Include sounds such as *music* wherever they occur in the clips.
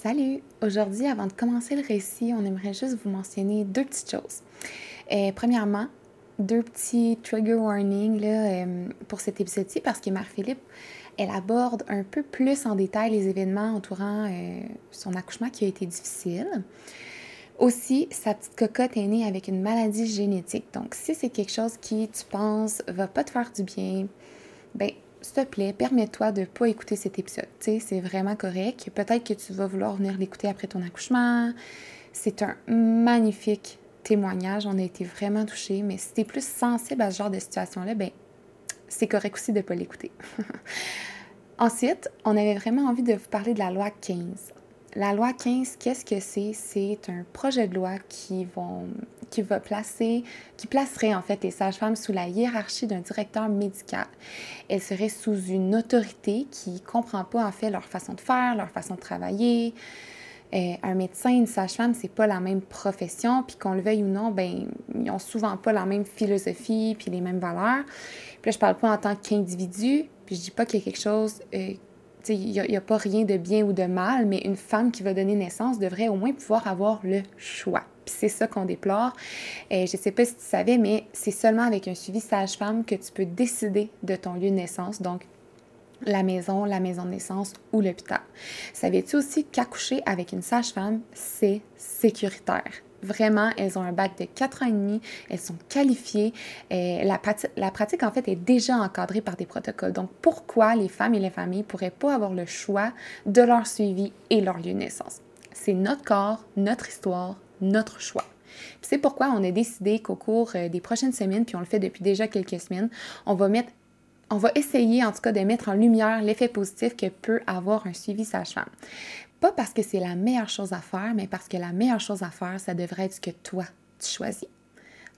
Salut! Aujourd'hui, avant de commencer le récit, on aimerait juste vous mentionner deux petites choses. Euh, premièrement, deux petits trigger warnings là, euh, pour cet épisode-ci parce que Marie-Philippe, elle aborde un peu plus en détail les événements entourant euh, son accouchement qui a été difficile. Aussi, sa petite cocotte est née avec une maladie génétique. Donc, si c'est quelque chose qui, tu penses, va pas te faire du bien, ben s'il te plaît, permets-toi de ne pas écouter cet épisode. c'est vraiment correct. Peut-être que tu vas vouloir venir l'écouter après ton accouchement. C'est un magnifique témoignage. On a été vraiment touchés. Mais si tu es plus sensible à ce genre de situation-là, ben c'est correct aussi de ne pas l'écouter. *laughs* Ensuite, on avait vraiment envie de vous parler de la loi 15. La loi 15, qu'est-ce que c'est? C'est un projet de loi qui, vont, qui va placer, qui placerait en fait les sages-femmes sous la hiérarchie d'un directeur médical. Elles seraient sous une autorité qui ne comprend pas en fait leur façon de faire, leur façon de travailler. Euh, un médecin, une sage-femme, c'est pas la même profession, puis qu'on le veuille ou non, ben ils ont souvent pas la même philosophie puis les mêmes valeurs. Puis là, je parle pas en tant qu'individu, puis je dis pas qu'il y a quelque chose euh, il n'y a, pas rien de bien ou de mal, mais une femme qui va donner naissance devrait au moins pouvoir avoir le choix. Puis c'est ça qu'on déplore. Et je ne sais pas si tu savais, mais c'est seulement avec un suivi sage-femme que tu peux décider de ton lieu de naissance. Donc, la maison, la maison de naissance ou l'hôpital. Savais-tu aussi qu'accoucher avec une sage-femme, c'est sécuritaire? Vraiment, elles ont un bac de 4 ans et demi, elles sont qualifiées. Et la, la, pratique, en fait, est déjà encadrée par des protocoles. Donc, pourquoi les femmes et les familles ne pourraient pas avoir le choix de leur suivi et leur lieu de naissance? C'est notre corps, notre histoire, notre choix. C'est pourquoi on a décidé qu'au cours euh, des prochaines semaines, puis on le fait depuis déjà quelques semaines, on va mettre on va essayer en tout cas de mettre en lumière l'effet positif que peut avoir un suivi sage-femme. Pas parce que c'est la meilleure chose à faire, mais parce que la meilleure chose à faire, ça devrait être ce que toi, tu choisis.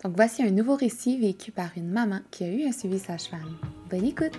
Donc voici un nouveau récit vécu par une maman qui a eu un suivi sage-femme. Bonne écoute!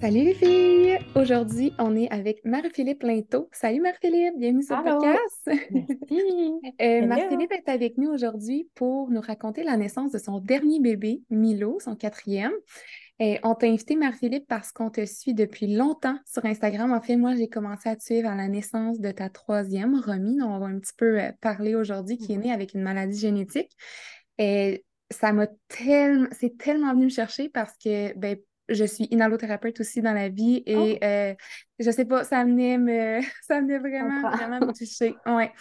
Salut les filles! Aujourd'hui, on est avec Marie-Philippe Linteau. Salut Marie-Philippe, bienvenue sur le podcast. *laughs* euh, Marie-Philippe est avec nous aujourd'hui pour nous raconter la naissance de son dernier bébé, Milo, son quatrième. Et on t'a invité, Marie-Philippe, parce qu'on te suit depuis longtemps sur Instagram. En fait, moi, j'ai commencé à te suivre à la naissance de ta troisième, Romy, dont on va un petit peu euh, parler aujourd'hui, qui est mm-hmm. née avec une maladie génétique. Et ça m'a tellement, c'est tellement venu me chercher parce que, ben, je suis inhalothérapeute aussi dans la vie et oh. euh, je sais pas, ça venait me, *laughs* ça venait vraiment, vraiment me toucher. Ouais.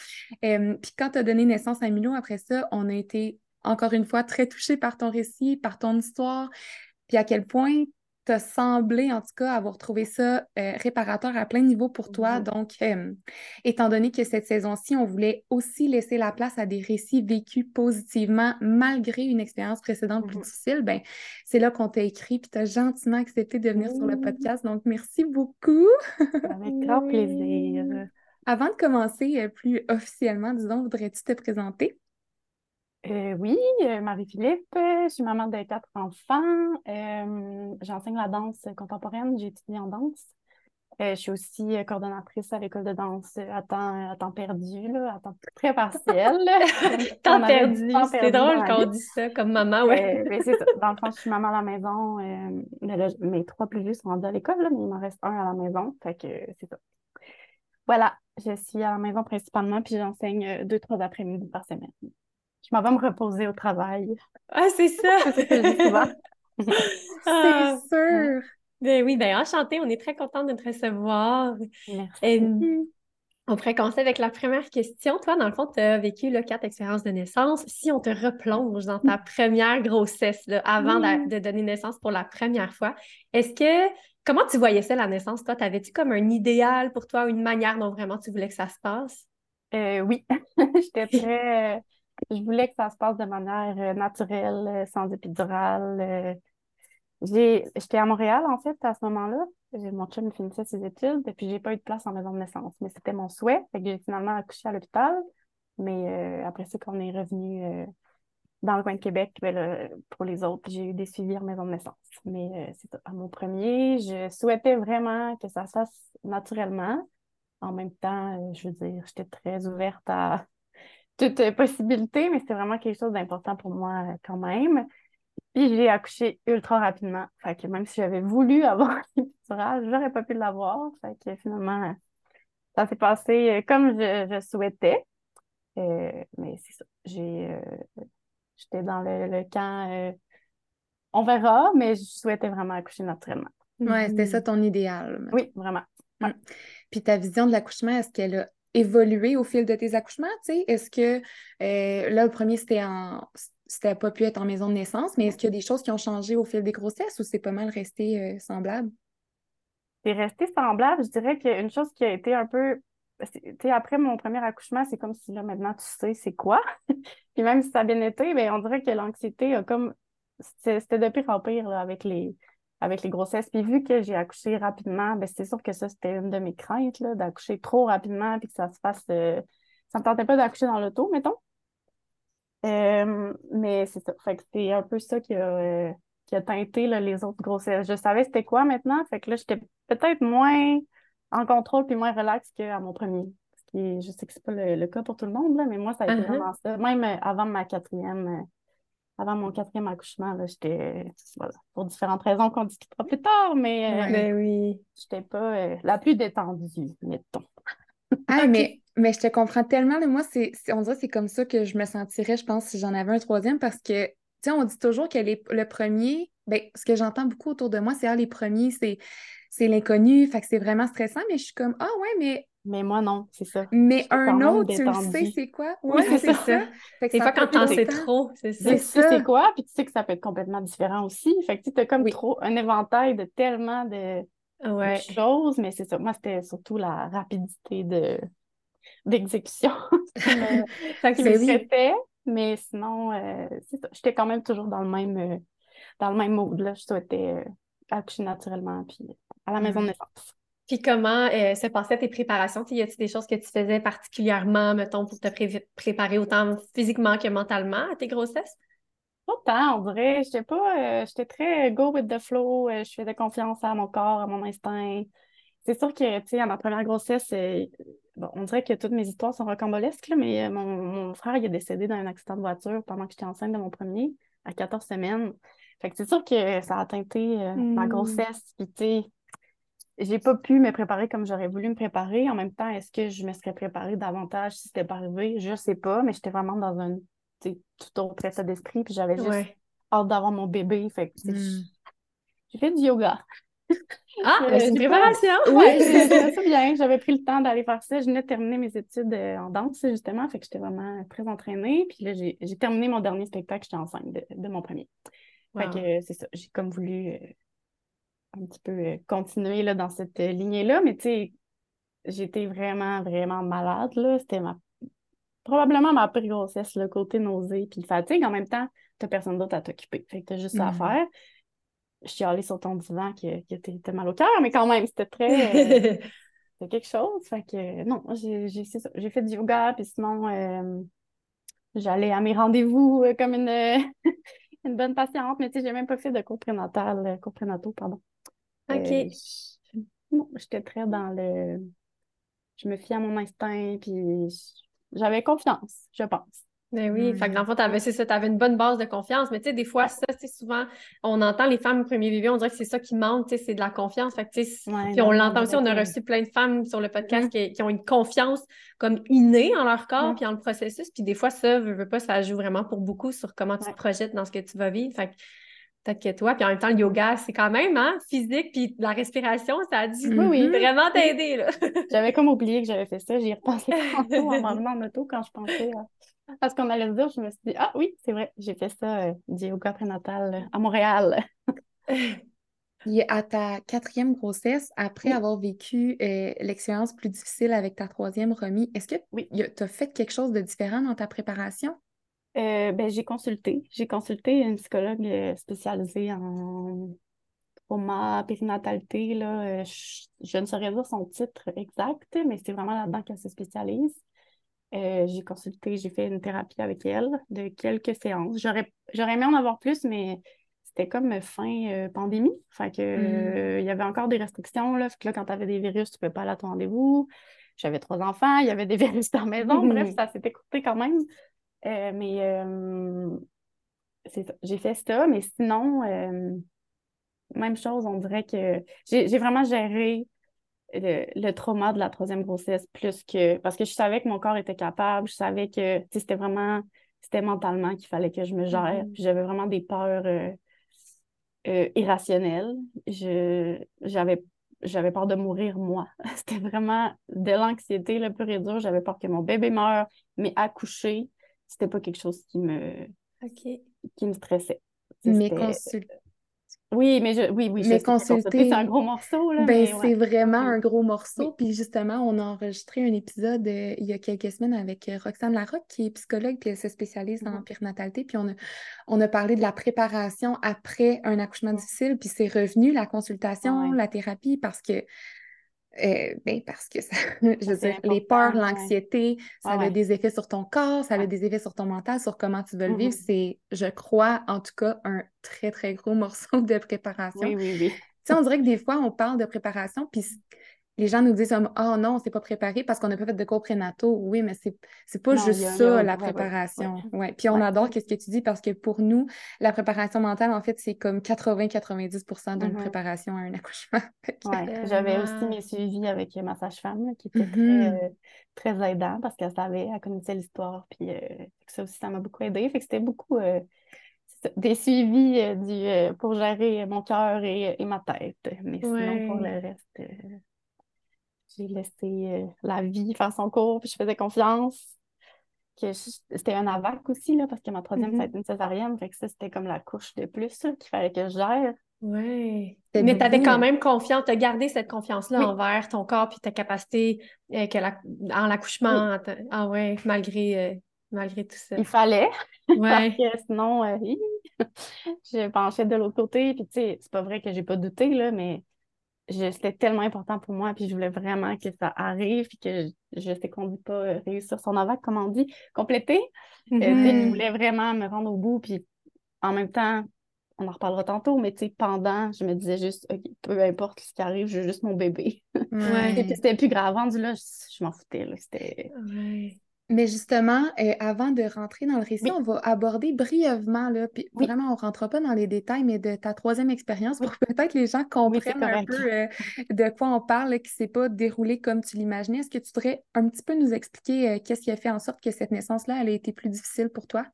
puis quand tu as donné naissance à Milo, après ça, on a été encore une fois très touchés par ton récit, par ton histoire puis à quel point t'as semblé, en tout cas, avoir trouvé ça euh, réparateur à plein niveau pour toi. Donc, euh, étant donné que cette saison-ci, on voulait aussi laisser la place à des récits vécus positivement malgré une expérience précédente plus mm-hmm. difficile, ben c'est là qu'on t'a écrit, puis tu as gentiment accepté de venir sur le podcast. Donc, merci beaucoup. Avec grand *laughs* plaisir. Avant de commencer euh, plus officiellement, disons, voudrais-tu te présenter? Euh, oui, euh, Marie-Philippe, je suis maman de quatre enfants. Euh, j'enseigne la danse contemporaine, j'étudie en danse. je suis aussi coordonnatrice à l'école de danse à temps, à temps perdu, là, à temps très partiel. *laughs* *laughs* temps perdu, c'est drôle quand on dit ça comme maman, ouais. mais c'est ça. *laughs* Dans le fond, je suis maman à la maison. mes trois plus vieux sont rendus à l'école, mais il m'en reste un à la maison. Fait que c'est ça. Voilà, je suis à la maison principalement, puis j'enseigne deux, trois après-midi par semaine. Je m'en vais me reposer au travail. Ah, c'est ça! c'est *laughs* ah, sûr! Ben oui, ben enchanté, on est très contente de te recevoir. Merci. on pourrait commencer avec la première question. Toi, dans le fond, tu as vécu le quatre expériences de naissance. Si on te replonge dans ta première grossesse, avant de, donner naissance pour la première fois, est-ce que comment tu voyais ça, la naissance? Toi, t'avais-tu comme un idéal pour toi, une manière dont vraiment tu voulais que ça se passe? Euh, oui, *laughs* j'étais très je voulais que ça se passe de manière euh, naturelle, euh, sans épidural. Euh. J'étais à Montréal, en fait, à ce moment-là. Mon chum finissait ses études, et puis j'ai pas eu de place en maison de naissance. Mais c'était mon souhait. J'ai finalement accouché à l'hôpital. Mais après ça, quand on est revenu dans le coin de Québec, ben pour les autres, j'ai eu des suivis en maison de naissance. Mais euh, c'est. À mon premier, je souhaitais vraiment que ça se fasse naturellement. En même temps, je veux dire, j'étais très ouverte à toute possibilité, mais c'était vraiment quelque chose d'important pour moi euh, quand même. Puis j'ai accouché ultra rapidement. Fait que même si j'avais voulu *laughs* avoir l'épiturage, j'aurais pas pu l'avoir. Fait que finalement, ça s'est passé comme je, souhaitais. mais c'est ça. J'ai J'étais dans le, camp euh, on verra, mais je souhaitais vraiment accoucher naturellement. Oui, c'était ça ton idéal. Oui, vraiment. Mm. Puis ta vision de l'accouchement, est-ce qu'elle a évolué au fil de tes accouchements? Est-ce que euh, là, le premier, c'était en c'était pas pu être en maison de naissance, mais est-ce qu'il y a des choses qui ont changé au fil des grossesses ou c'est pas mal resté euh, semblable? C'est resté semblable. Je dirais qu'une chose qui a été un peu après mon premier accouchement, c'est comme si là, maintenant, tu sais c'est quoi. *laughs* Puis même si ça a bien été, ben, on dirait que l'anxiété a comme. C'était de pire en pire avec, les, avec les grossesses. Puis vu que j'ai accouché rapidement, ben, c'est sûr que ça, c'était une de mes craintes, d'accoucher trop rapidement puis que ça se fasse. Euh, ça me tentait pas d'accoucher dans l'auto, mettons. Euh, mais c'est ça. Fait que c'est un peu ça qui a, euh, qui a teinté les autres grossesses. Je savais c'était quoi maintenant. Fait que là, j'étais peut-être moins en contrôle puis moins relax qu'à mon premier. Qui, je sais que c'est pas le, cas pour tout le monde, là, mais moi, ça a été uh-huh. vraiment ça. Même euh, avant ma quatrième, avant mon quatrième accouchement, là, j'étais, voilà, pour différentes raisons qu'on discutera plus tard, mais, euh, ben oui. j'étais pas la plus détendue, mettons. Ah, *laughs* mais, mais je te comprends tellement. Moi, c'est, on dirait que c'est comme ça que je me sentirais, je pense, si j'en avais un troisième, parce que, tu sais, on dit toujours que le premier, ben, ce que j'entends beaucoup autour de moi, c'est ah, les premiers, c'est c'est l'inconnu, fait que c'est vraiment stressant, mais je suis comme, ah ouais, mais. Mais moi, non, c'est ça. Mais un autre, tu le sais, c'est quoi? Oui, c'est ça. Fait des fois, quand t'en sais trop, c'est ça. Tu sais c'est quoi, puis tu sais que ça peut être complètement différent aussi. Fait que tu as comme trop un éventail de tellement de, choses, mais c'est ça. Moi, c'était surtout la rapidité de d'exécution *laughs* qui me, *laughs* mais sinon, euh, c'est ça. J'étais quand même toujours dans le même, euh, dans le même mode. Là. Je souhaitais euh, accoucher naturellement, puis à la maison de mm. naissance. Puis comment euh, se passaient tes préparations? Y a-t-il des choses que tu faisais particulièrement, mettons, pour te préparer autant physiquement que mentalement à tes grossesses? Pas tant, on dirait. J'étais pas. Euh, j'étais très go with the flow. Euh, je faisais confiance à mon corps, à mon instinct. C'est sûr que, tu sais, à ma première grossesse, bon, on dirait que toutes mes histoires sont rocambolesques, mais mon, mon, frère, il est décédé dans un accident de voiture pendant que j'étais enceinte de mon premier, à 14 semaines. Fait que c'est sûr que ça a teinté ma hmm. grossesse. Puis, tu sais, j'ai pas pu me préparer comme j'aurais voulu me préparer. En même temps, est-ce que je me serais préparée davantage si c'était pas arrivé? Je sais pas, mais j'étais vraiment dans un tout autre état d'esprit, puis j'avais juste hâte d'avoir mon bébé. Fait que hmm. j'ai fait du yoga. Ah, *laughs* c'est une préparation! Oui, c'est ça *laughs* bien. J'avais pris le temps d'aller faire ça. Je venais de terminer mes études euh, en danse, justement. Fait que j'étais vraiment très entraînée. Puis là, j'ai terminé mon dernier spectacle. J'étais enceinte de, mon premier. Fait que c'est ça. J'ai comme voulu euh, un petit peu euh, continuer là, dans cette euh, lignée-là, mais tu sais, j'étais vraiment, vraiment malade. Là. C'était ma... probablement ma pire grossesse, le côté nausée puis fatigue. En même temps, t'as personne d'autre à t'occuper. Fait que t'as juste ça à mm. faire. Je suis allée sur ton divan que, que t'étais mal au cœur, mais quand même, c'était très. Euh, *laughs* c'était quelque chose. Fait que non, j'ai fait du yoga, puis sinon, j'allais à mes rendez-vous comme une, *laughs* une bonne patiente, mais tu sais, j'ai même pas fait de cours prénatal, cours prénataux, pardon. OK. Euh, j'étais très dans le. Je me fie à mon instinct, puis j'avais confiance, je pense. Ben oui, fait que dans le fond, t'avais, c'est ça, t'avais une bonne base de confiance. Mais tu sais, des fois, ça, c'est souvent, on entend les femmes au premier bébé, on dirait que c'est ça qui manque, tu sais, c'est de la confiance. Fait que, tu sais, puis on l'entend aussi, on a reçu plein de femmes sur le podcast mm-hmm. qui, ont une confiance comme innée en leur corps, puis en le processus. Puis des fois, ça, veut, veut pas, ça joue vraiment pour beaucoup sur comment tu te projettes dans ce que tu vas vivre. Fait que que toi. Puis en même temps, le yoga, c'est quand même hein, physique, puis la respiration, ça a dû *laughs* vraiment t'aider. *laughs* j'avais comme oublié que j'avais fait ça. J'y ai repensé tantôt en m'en moto quand je pensais à, ce qu'on allait se dire. Je me suis dit, ah oui, c'est vrai, j'ai fait ça euh, du yoga prénatal euh, à Montréal. *laughs* Et à ta quatrième grossesse, après avoir vécu euh, l'expérience plus difficile avec ta troisième remis, est-ce que oui. tu as fait quelque chose de différent dans ta préparation? Euh, ben, j'ai consulté. J'ai consulté une psychologue euh, spécialisée en trauma, périnatalité. Là. Euh, je, ne saurais dire son titre exact, mais c'est vraiment là-dedans qu'elle se spécialise. Euh, j'ai consulté, j'ai fait une thérapie avec elle de quelques séances. J'aurais, j'aurais aimé en avoir plus, mais c'était comme fin euh, pandémie. Fait que, Mm. il y avait encore des restrictions. Là. Fait que là, quand tu avais des virus, tu ne pouvais pas aller à ton rendez-vous. J'avais trois enfants, il y avait des *laughs* virus dans la maison. Bref, *laughs* ça s'était coûté quand même. Euh, mais euh, c'est ça. J'ai fait ça, mais sinon, euh, même chose, on dirait que j'ai vraiment géré le, le trauma de la troisième grossesse plus que. Parce que je savais que mon corps était capable, je savais que c'était vraiment. C'était mentalement qu'il fallait que je me gère. Mhm. Puis j'avais vraiment des peurs irrationnelles. J'avais, j'avais peur de mourir, moi. *laughs* C'était vraiment de l'anxiété le pur et dur. J'avais peur que mon bébé meure, mais accoucher, c'était pas quelque chose qui me, qui me stressait. Mais c'était- consul- Oui, mais je, oui, oui, Mais consulter, consulter- c'est un gros morceau, là, Ben, c'est ouais. vraiment un gros morceau. Oui. Puis justement, on a enregistré un épisode euh, il y a quelques semaines avec euh, Roxane Larocque, qui est psychologue, puis elle se spécialise en Mhm. périnatalité. Puis on a, on a parlé de la préparation après un accouchement difficile, puis c'est revenu la consultation, Ouais. la thérapie, parce que, euh, ben, parce que ça, *laughs* je veux c'est dire, les peurs, ouais. l'anxiété, ça Ouais, a ouais. des effets sur ton corps, ça a des effets sur ton mental, sur comment tu veux le vivre. C'est, je crois, en tout cas, un très, très gros *laughs* morceau de préparation. Oui, oui, oui. Tu sais, on dirait que des fois, on parle de préparation, puis les gens nous disent comme, oh non, on s'est pas préparé parce qu'on n'a pas fait de cours prénataux. Oui, mais c'est, c'est pas Non, juste a- ça, a- la ouais, préparation. ouais. Ouais. Puis on Ouais. adore ce que tu dis parce que pour nous, la préparation mentale, en fait, c'est comme 80-90% d'une préparation à un accouchement. *laughs* Ouais. J'avais aussi mes suivis avec ma sage-femme, qui était très, euh, très aidant parce qu'elle savait, elle connaissait l'histoire, puis euh, ça aussi, ça m'a beaucoup aidé. Fait que c'était beaucoup euh, des suivis euh, du, euh, pour gérer mon cœur et, et ma tête. Mais sinon, pour le reste, euh, j'ai laissé euh, la vie faire son cours, puis je faisais confiance. Que c'était un AVAC aussi, là, parce que ma troisième, ça a Mhm. été une césarienne. Fait que ça, c'était comme la couche de plus qu'il fallait que je gère. Ouais. C'était Mais tu avais quand même confiance, tu as gardé cette confiance-là Oui. envers ton corps puis ta capacité euh, que la- en l'accouchement. Ah ouais, malgré, euh, malgré tout ça. Il fallait, *laughs* parce Ouais. que sinon, euh, je penchais de l'autre côté. Puis, tu sais, c'est pas vrai que j'ai pas douté, là, mais c'était tellement important pour moi. Puis, je voulais vraiment que ça arrive. Puis, que je, je sais qu'on dit pas euh, réussir son AVAC, comme on dit, compléter. Euh, je Mhm. voulais vraiment me rendre au bout. Puis, en même temps, on en reparlera tantôt, mais tu sais, pendant, je me disais juste, OK, peu importe ce qui arrive, j'ai juste mon bébé. Ouais. *laughs* Et puis, c'était plus grave. Rendu là, je, je m'en foutais, là. C'était. Ouais. Mais justement, euh, avant de rentrer dans le récit, Oui. on va aborder brièvement, là, puis Oui. vraiment, on ne rentrera pas dans les détails, mais de ta troisième expérience pour peut-être les gens Oui, comprennent un peu euh, de quoi on parle, là, qui ne s'est pas déroulé comme tu l'imaginais. Est-ce que tu voudrais un petit peu nous expliquer euh, qu'est-ce qui a fait en sorte que cette naissance-là, elle a été plus difficile pour toi?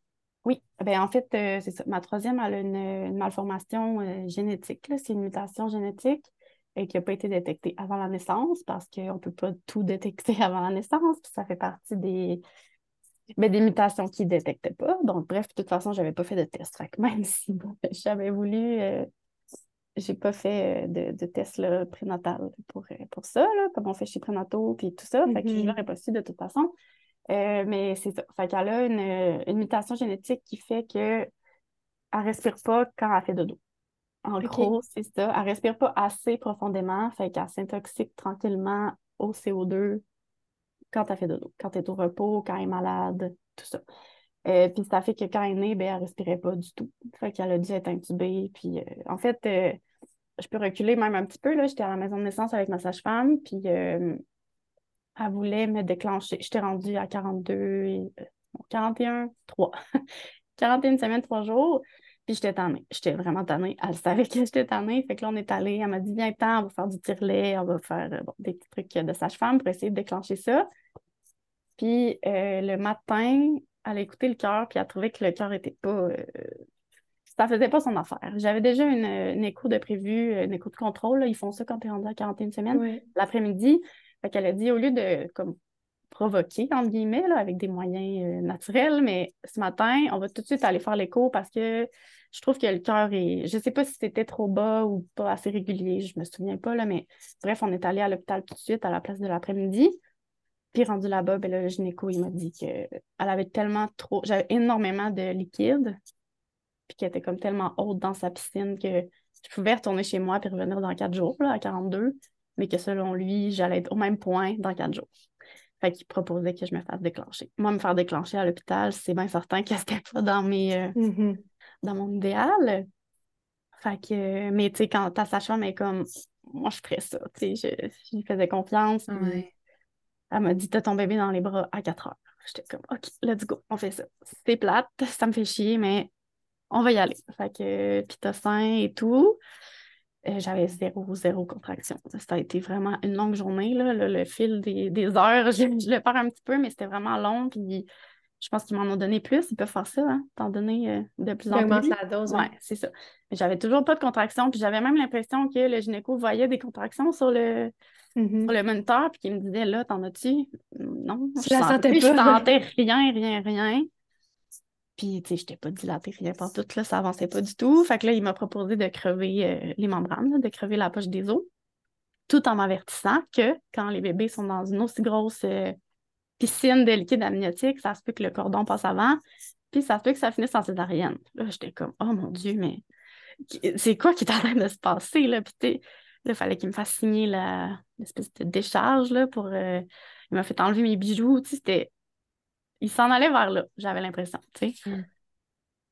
Oui, ben en fait, c'est ça. Ma troisième, elle a une, une malformation génétique. C'est une mutation génétique et qui n'a pas été détectée avant la naissance parce qu'on ne peut pas tout détecter *laughs* avant la naissance. Puis ça fait partie des, ben, des mutations qui ne détectaient pas. Donc, bref, de toute façon, je n'avais pas fait de test. Fait que même *laughs* si j'avais voulu, euh, j'ai pas fait euh, de, de test là, prénatal pour, euh, pour ça, là, comme on fait chez Prénato, puis tout ça. Fait que je Mhm. l'aurais pas su de toute façon. Euh, mais c'est ça. Fait qu'elle a une, une mutation génétique qui fait que elle respire pas quand elle fait dodo. En gros, c'est ça. Elle respire pas assez profondément, fait qu'elle s'intoxique tranquillement au CO2 quand elle fait dodo, quand elle est au repos, quand elle est malade, tout ça. Euh, puis ça fait que quand elle est née, ben, elle respirait pas du tout. Fait qu'elle a dû être intubée. Puis euh, en fait, euh, je peux reculer même un petit peu. Là. J'étais à la maison de naissance avec ma sage-femme, puis elle voulait me déclencher. J'étais rendue à 42, et, euh, non, 41, 3. 41 semaines, 3 jours. Puis j'étais tannée. J'étais vraiment tannée. Elle savait que j'étais tannée. Fait que là, on est allé. Elle m'a dit, viens, temps, on va faire du tire-lait, on va faire euh, bon, des petits trucs de sage-femme pour essayer de déclencher ça. Puis euh, le matin, elle a écouté le cœur, puis elle a trouvé que le cœur était pas. euh, ça faisait pas son affaire. J'avais déjà une, une écho de prévu, une écho de contrôle. là. Ils font ça quand tu es rendu à 41 semaines, l'après-midi. Fait qu'elle a dit, au lieu de comme provoquer, entre guillemets, là, avec des moyens euh, naturels, mais ce matin, on va tout de suite aller faire l'écho parce que je trouve que le cœur est. Je sais pas si c'était trop bas ou pas assez régulier, je me souviens pas, là, mais bref, on est allé à l'hôpital tout de suite à la place de l'après-midi. Puis rendu là-bas, ben le gynéco, il m'a dit qu'elle avait tellement trop. J'avais énormément de liquide, puis qu'elle était comme tellement haute dans sa piscine que je pouvais retourner chez moi puis revenir dans quatre jours, là, à 42, mais que selon lui, j'allais être au même point dans quatre jours. Fait qu'il proposait que je me fasse déclencher. Moi, me faire déclencher à l'hôpital, c'est bien certain que c'était pas dans mes euh, Mm-hmm. dans mon idéal. Fait que, mais tu sais, quand ta sage-femme est comme, moi, je ferais ça. Tu sais, je, je lui faisais confiance. puis Ouais. Elle m'a dit, t'as ton bébé dans les bras à 4 heures. J'étais comme, OK, let's go, on fait ça. C'est plate, ça me fait chier, mais on va y aller. Fait que, puis t'as sein et tout. Euh, J'avais zéro, zéro contraction. Ça a été vraiment une longue journée, là. Le, le fil des, des heures, *laughs* je, je le perds un petit peu, mais c'était vraiment long. Puis je pense qu'ils m'en ont donné plus. Ils peuvent faire ça, hein, t'en donner euh, de plus en plus. la dose. Ouais, c'est ça. Mais j'avais toujours pas de contraction. Puis j'avais même l'impression que le gynéco voyait des contractions sur le, Mhm. sur le moniteur, puis qu'il me disait là, t'en as-tu? Non, je la sentais- sentais Je sentais rien, rien, rien. Puis, tu sais, je n'étais pas dilatée, rien par tout, là, ça avançait pas du tout. Fait que là, il m'a proposé de crever euh, les membranes, là, de crever la poche des os, tout en m'avertissant que quand les bébés sont dans une aussi grosse euh, piscine de liquide amniotique, ça se peut que le cordon passe avant, puis ça se peut que ça finisse en césarienne. Là, j'étais comme, oh mon Dieu, mais c'est quoi qui est en train de se passer, là? Puis, tu sais, là, il fallait qu'il me fasse signer la- l'espèce de décharge, là, pour... euh, il m'a fait enlever mes bijoux, tu sais, c'était... Il s'en allait vers là, j'avais l'impression, tu sais. Mm.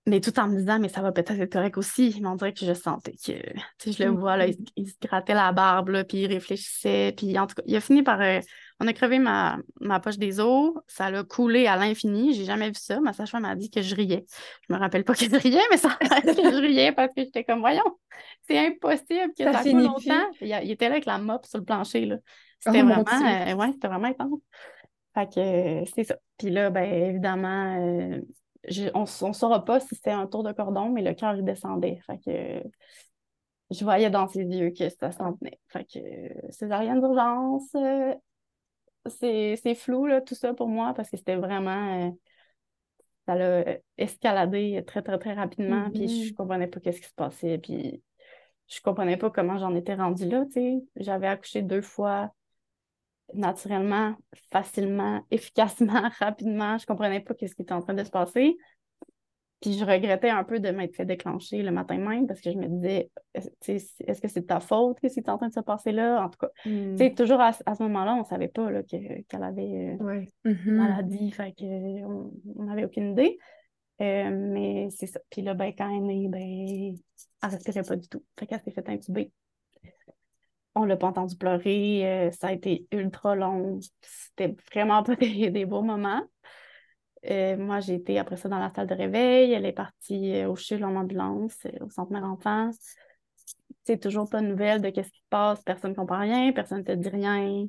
Mais tout en me disant, mais ça va peut-être être correct aussi. Mais on dirait que je sentais que, tu sais, je le vois, là, il, se- il se grattait la barbe, là, puis il réfléchissait. Puis en tout cas, il a fini par... euh, on a crevé ma, ma poche des os, ça l'a coulé à l'infini. J'ai jamais vu ça. Ma sage-femme m'a dit que je riais. Je me rappelle pas *laughs* que je riais, mais ça que je riais parce que j'étais comme, voyons, c'est impossible que Ça ça, coule longtemps. Il, était là avec la mop sur le plancher, là. C'était Oh, vraiment, euh, ouais, c'était vraiment intense. Fait que euh, c'est ça. Puis là, ben évidemment, euh, je- on ne saura pas si c'était un tour de cordon, mais le cœur, il descendait. Fait que euh, je voyais dans ses yeux que ça s'en tenait. Fait que césarienne d'urgence, c'est flou, là, tout ça pour moi, parce que c'était vraiment... ça l'a escaladé très, très, très rapidement, puis je Mhm. comprenais pas qu'est-ce qui se passait, puis je comprenais pas comment j'en étais rendue là, tu sais. J'avais accouché deux fois naturellement, facilement, *laughs* efficacement, rapidement. Je comprenais pas qu'est-ce qui était en train de se passer. Puis je regrettais un peu de m'être fait déclencher le matin même parce que je me disais, est-ce sais, est-ce que c'est de ta faute qu'est-ce qui est en train de se passer là? En tout cas, Mm. tu sais, toujours à, à ce moment-là, on savait pas qu'elle avait euh, Ouais. Mhm. maladie, fait que on on n'avait aucune idée. Euh, mais c'est ça. Puis là, ben, quand elle est née, ben, elle respirait pas du tout. Fait qu'elle s'est fait intuber. On l'a pas entendu pleurer. euh, ça a été ultra long. C'était vraiment pas *laughs* des, des beaux moments. Euh, moi, j'ai été après ça dans la salle de réveil. Elle est partie euh, au CHUL en ambulance, au centre mère enfant. C'est toujours pas de nouvelles de qu'est-ce qui se passe. Personne ne comprend rien, personne ne te dit rien.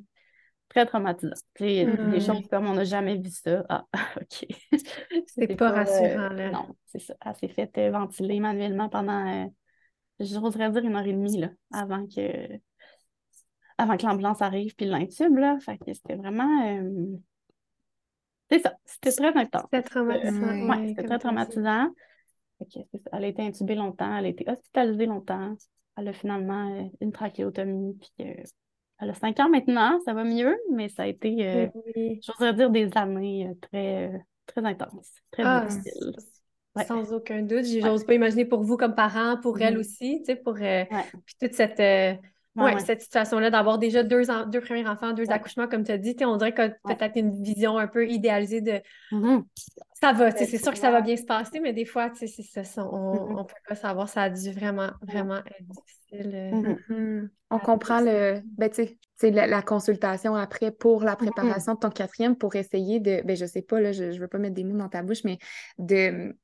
Très traumatisant. Des choses comme on n'a jamais vu ça. Ah, *laughs* OK. *laughs* C'est pas rassurant, là. non, c'est ça. Elle s'est faite ventiler manuellement pendant, j'oserais dire une heure et demie, là, avant que, avant que l'ambulance arrive puis l'intube, là. Fait que c'était vraiment... euh, C'est ça. C'était très intense. C'était traumatisant. Ouais, c'était très traumatisant. Elle a été intubée longtemps, elle a été hospitalisée longtemps. Elle a finalement euh, une trachéotomie, puis euh, elle a cinq ans maintenant, ça va mieux, mais ça a été, euh, Oui. j'oserais dire, des années euh, très, très intenses, très Ah, difficiles. Ouais. Sans aucun doute. J'ose pas imaginer pour vous comme parents, pour elle Mhm. aussi, tu sais, pour euh, Ouais. puis toute cette, euh, Ouais, cette situation-là d'avoir déjà deux, en- deux premiers enfants, deux Ouais. accouchements, comme tu as dit, on dirait que Ouais. peut-être une vision un peu idéalisée de Mhm. ça va, tu sais, c'est sûr que ça va bien se passer, mais des fois, tu sais, c'est ça, ça, on, Mhm. on peut pas savoir, ça a dû vraiment, vraiment être difficile. euh. Mhm. Mhm. On comprend le, ben, tu sais, tu sais, la, la consultation après pour la préparation de ton quatrième pour essayer de, ben, je sais pas, là, je, je veux pas mettre des mots dans ta bouche, mais de,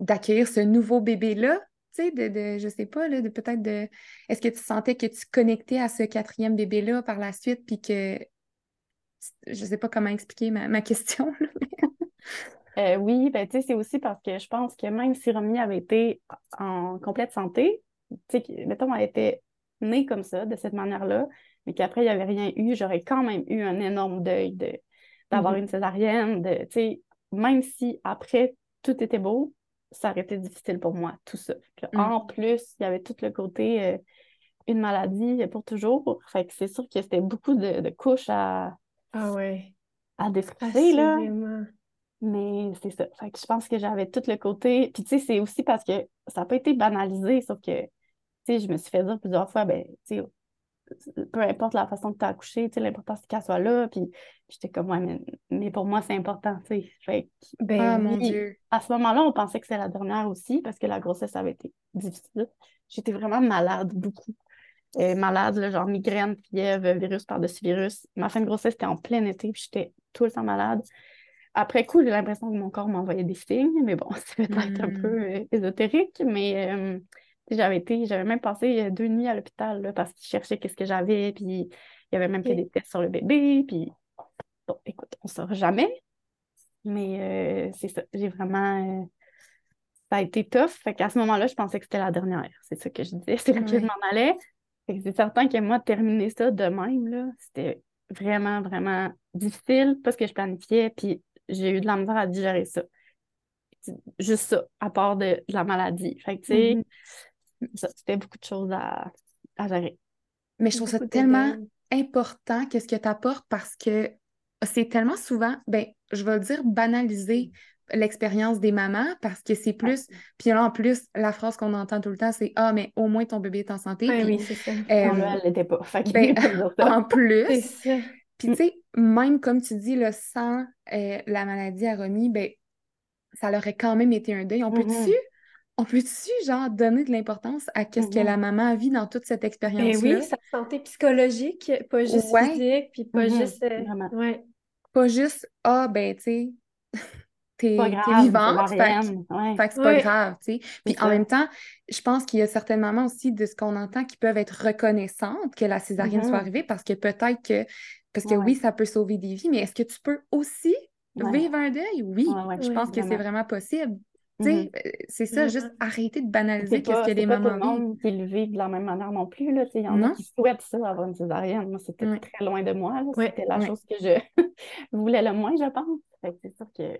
d'accueillir ce nouveau bébé-là, sais, de, de, je sais pas, là, de peut-être de, est-ce que tu sentais que tu connectais à ce quatrième bébé-là par la suite, puis que, je sais pas comment expliquer ma, ma *laughs* question, là, Euh, oui, ben, tu sais, c'est aussi parce que je pense que même si Romy avait été en complète santé, tu sais, mettons, elle était née comme ça, de cette manière-là, mais qu'après, il n'y avait rien eu, j'aurais quand même eu un énorme deuil de, d'avoir Mhm. une césarienne, de, tu sais, même si après, tout était beau, ça aurait été difficile pour moi, tout ça. Puis. En plus, il y avait tout le côté, euh, une maladie pour toujours, fait que c'est sûr que c'était beaucoup de, de couches à, Ah ouais, à défricher, là. Mais c'est ça. Fait que je pense que j'avais tout le côté. Puis tu sais, c'est aussi parce que ça n'a pas été banalisé, sauf que, tu sais, je me suis fait dire plusieurs fois, ben, tu sais, peu importe la façon que tu as accouché, tu sais, l'important c'est qu'elle soit là. Puis, j'étais comme, ouais, mais, mais, pour moi, c'est important, tu sais. Fait ben, ah, mon Dieu. À ce moment-là, on pensait que c'était la dernière aussi parce que la grossesse avait été difficile. J'étais vraiment malade, beaucoup. Euh, malade, là, genre migraine, fièvre, virus par-dessus virus. Ma fin de grossesse, c'était en plein été, puis j'étais tout le temps malade. Après coup, j'ai l'impression que mon corps m'envoyait des signes, mais bon, *laughs* c'est peut-être un peu euh, ésotérique, mais euh, j'avais été, j'avais même passé deux nuits à l'hôpital parce qu'ils cherchaient qu'est-ce que j'avais, puis il y avait même fait des tests sur le bébé, puis bon, écoute, on ne saura jamais, mais c'est ça, j'ai vraiment ça a été tough. Fait qu'à ce moment-là, je pensais que c'était la dernière. C'est ça que je disais. *laughs* C'est là que je m'en allais. c'est certain que moi, terminer ça de même, là, c'était vraiment, vraiment difficile parce que je planifiais, puis j'ai eu de la misère à digérer ça. Juste ça, à part de, la maladie. Fait que, tu sais, mm-hmm. C'était beaucoup de choses à, à gérer. Mais je trouve ça tellement important qu'est-ce que tu apportes parce que c'est tellement souvent, ben, je vais le dire, banaliser l'expérience des mamans parce que c'est plus. Puis là, en plus, la phrase qu'on entend tout le temps, c'est Ah, mais au moins ton bébé est en santé. oui, c'est ça. Euh, elle l'était pas. Ben, *laughs* en plus. Puis tu sais, même comme tu dis, le sans euh, la maladie à Romy, ben, ça leur aurait quand même été un deuil. On peut-tu, mm-hmm. On peut-tu, genre, donner de l'importance à qu'est-ce que la mm-hmm. maman vit dans toute cette ben expérience-là? oui, sa santé psychologique, pas juste physique, puis pas mm-hmm. juste... Euh, ouais. Pas juste, ah, ben, tu sais, *laughs* t'es vivante, fait, fait, que c'est pas grave, tu sais. Puis en même temps, je pense qu'il y a certaines mamans aussi, de ce qu'on entend, qui peuvent être reconnaissantes que la césarienne soit mm-hmm. arrivée parce que peut-être que, parce que oui, ça peut sauver des vies, mais est-ce que tu peux aussi vivre un deuil? Oui, je pense que c'est vraiment possible. Tu sais, mm-hmm. euh, c'est ça, juste mm-hmm. arrêter de banaliser qu'est-ce que les mamans vivent. tout le monde qui le vivent de la même manière non plus. Là. Il y en a qui souhaitent ça, avoir une césarienne. Moi, c'était très loin de moi. C'était la chose que je *laughs* voulais le moins, je pense. c'est sûr que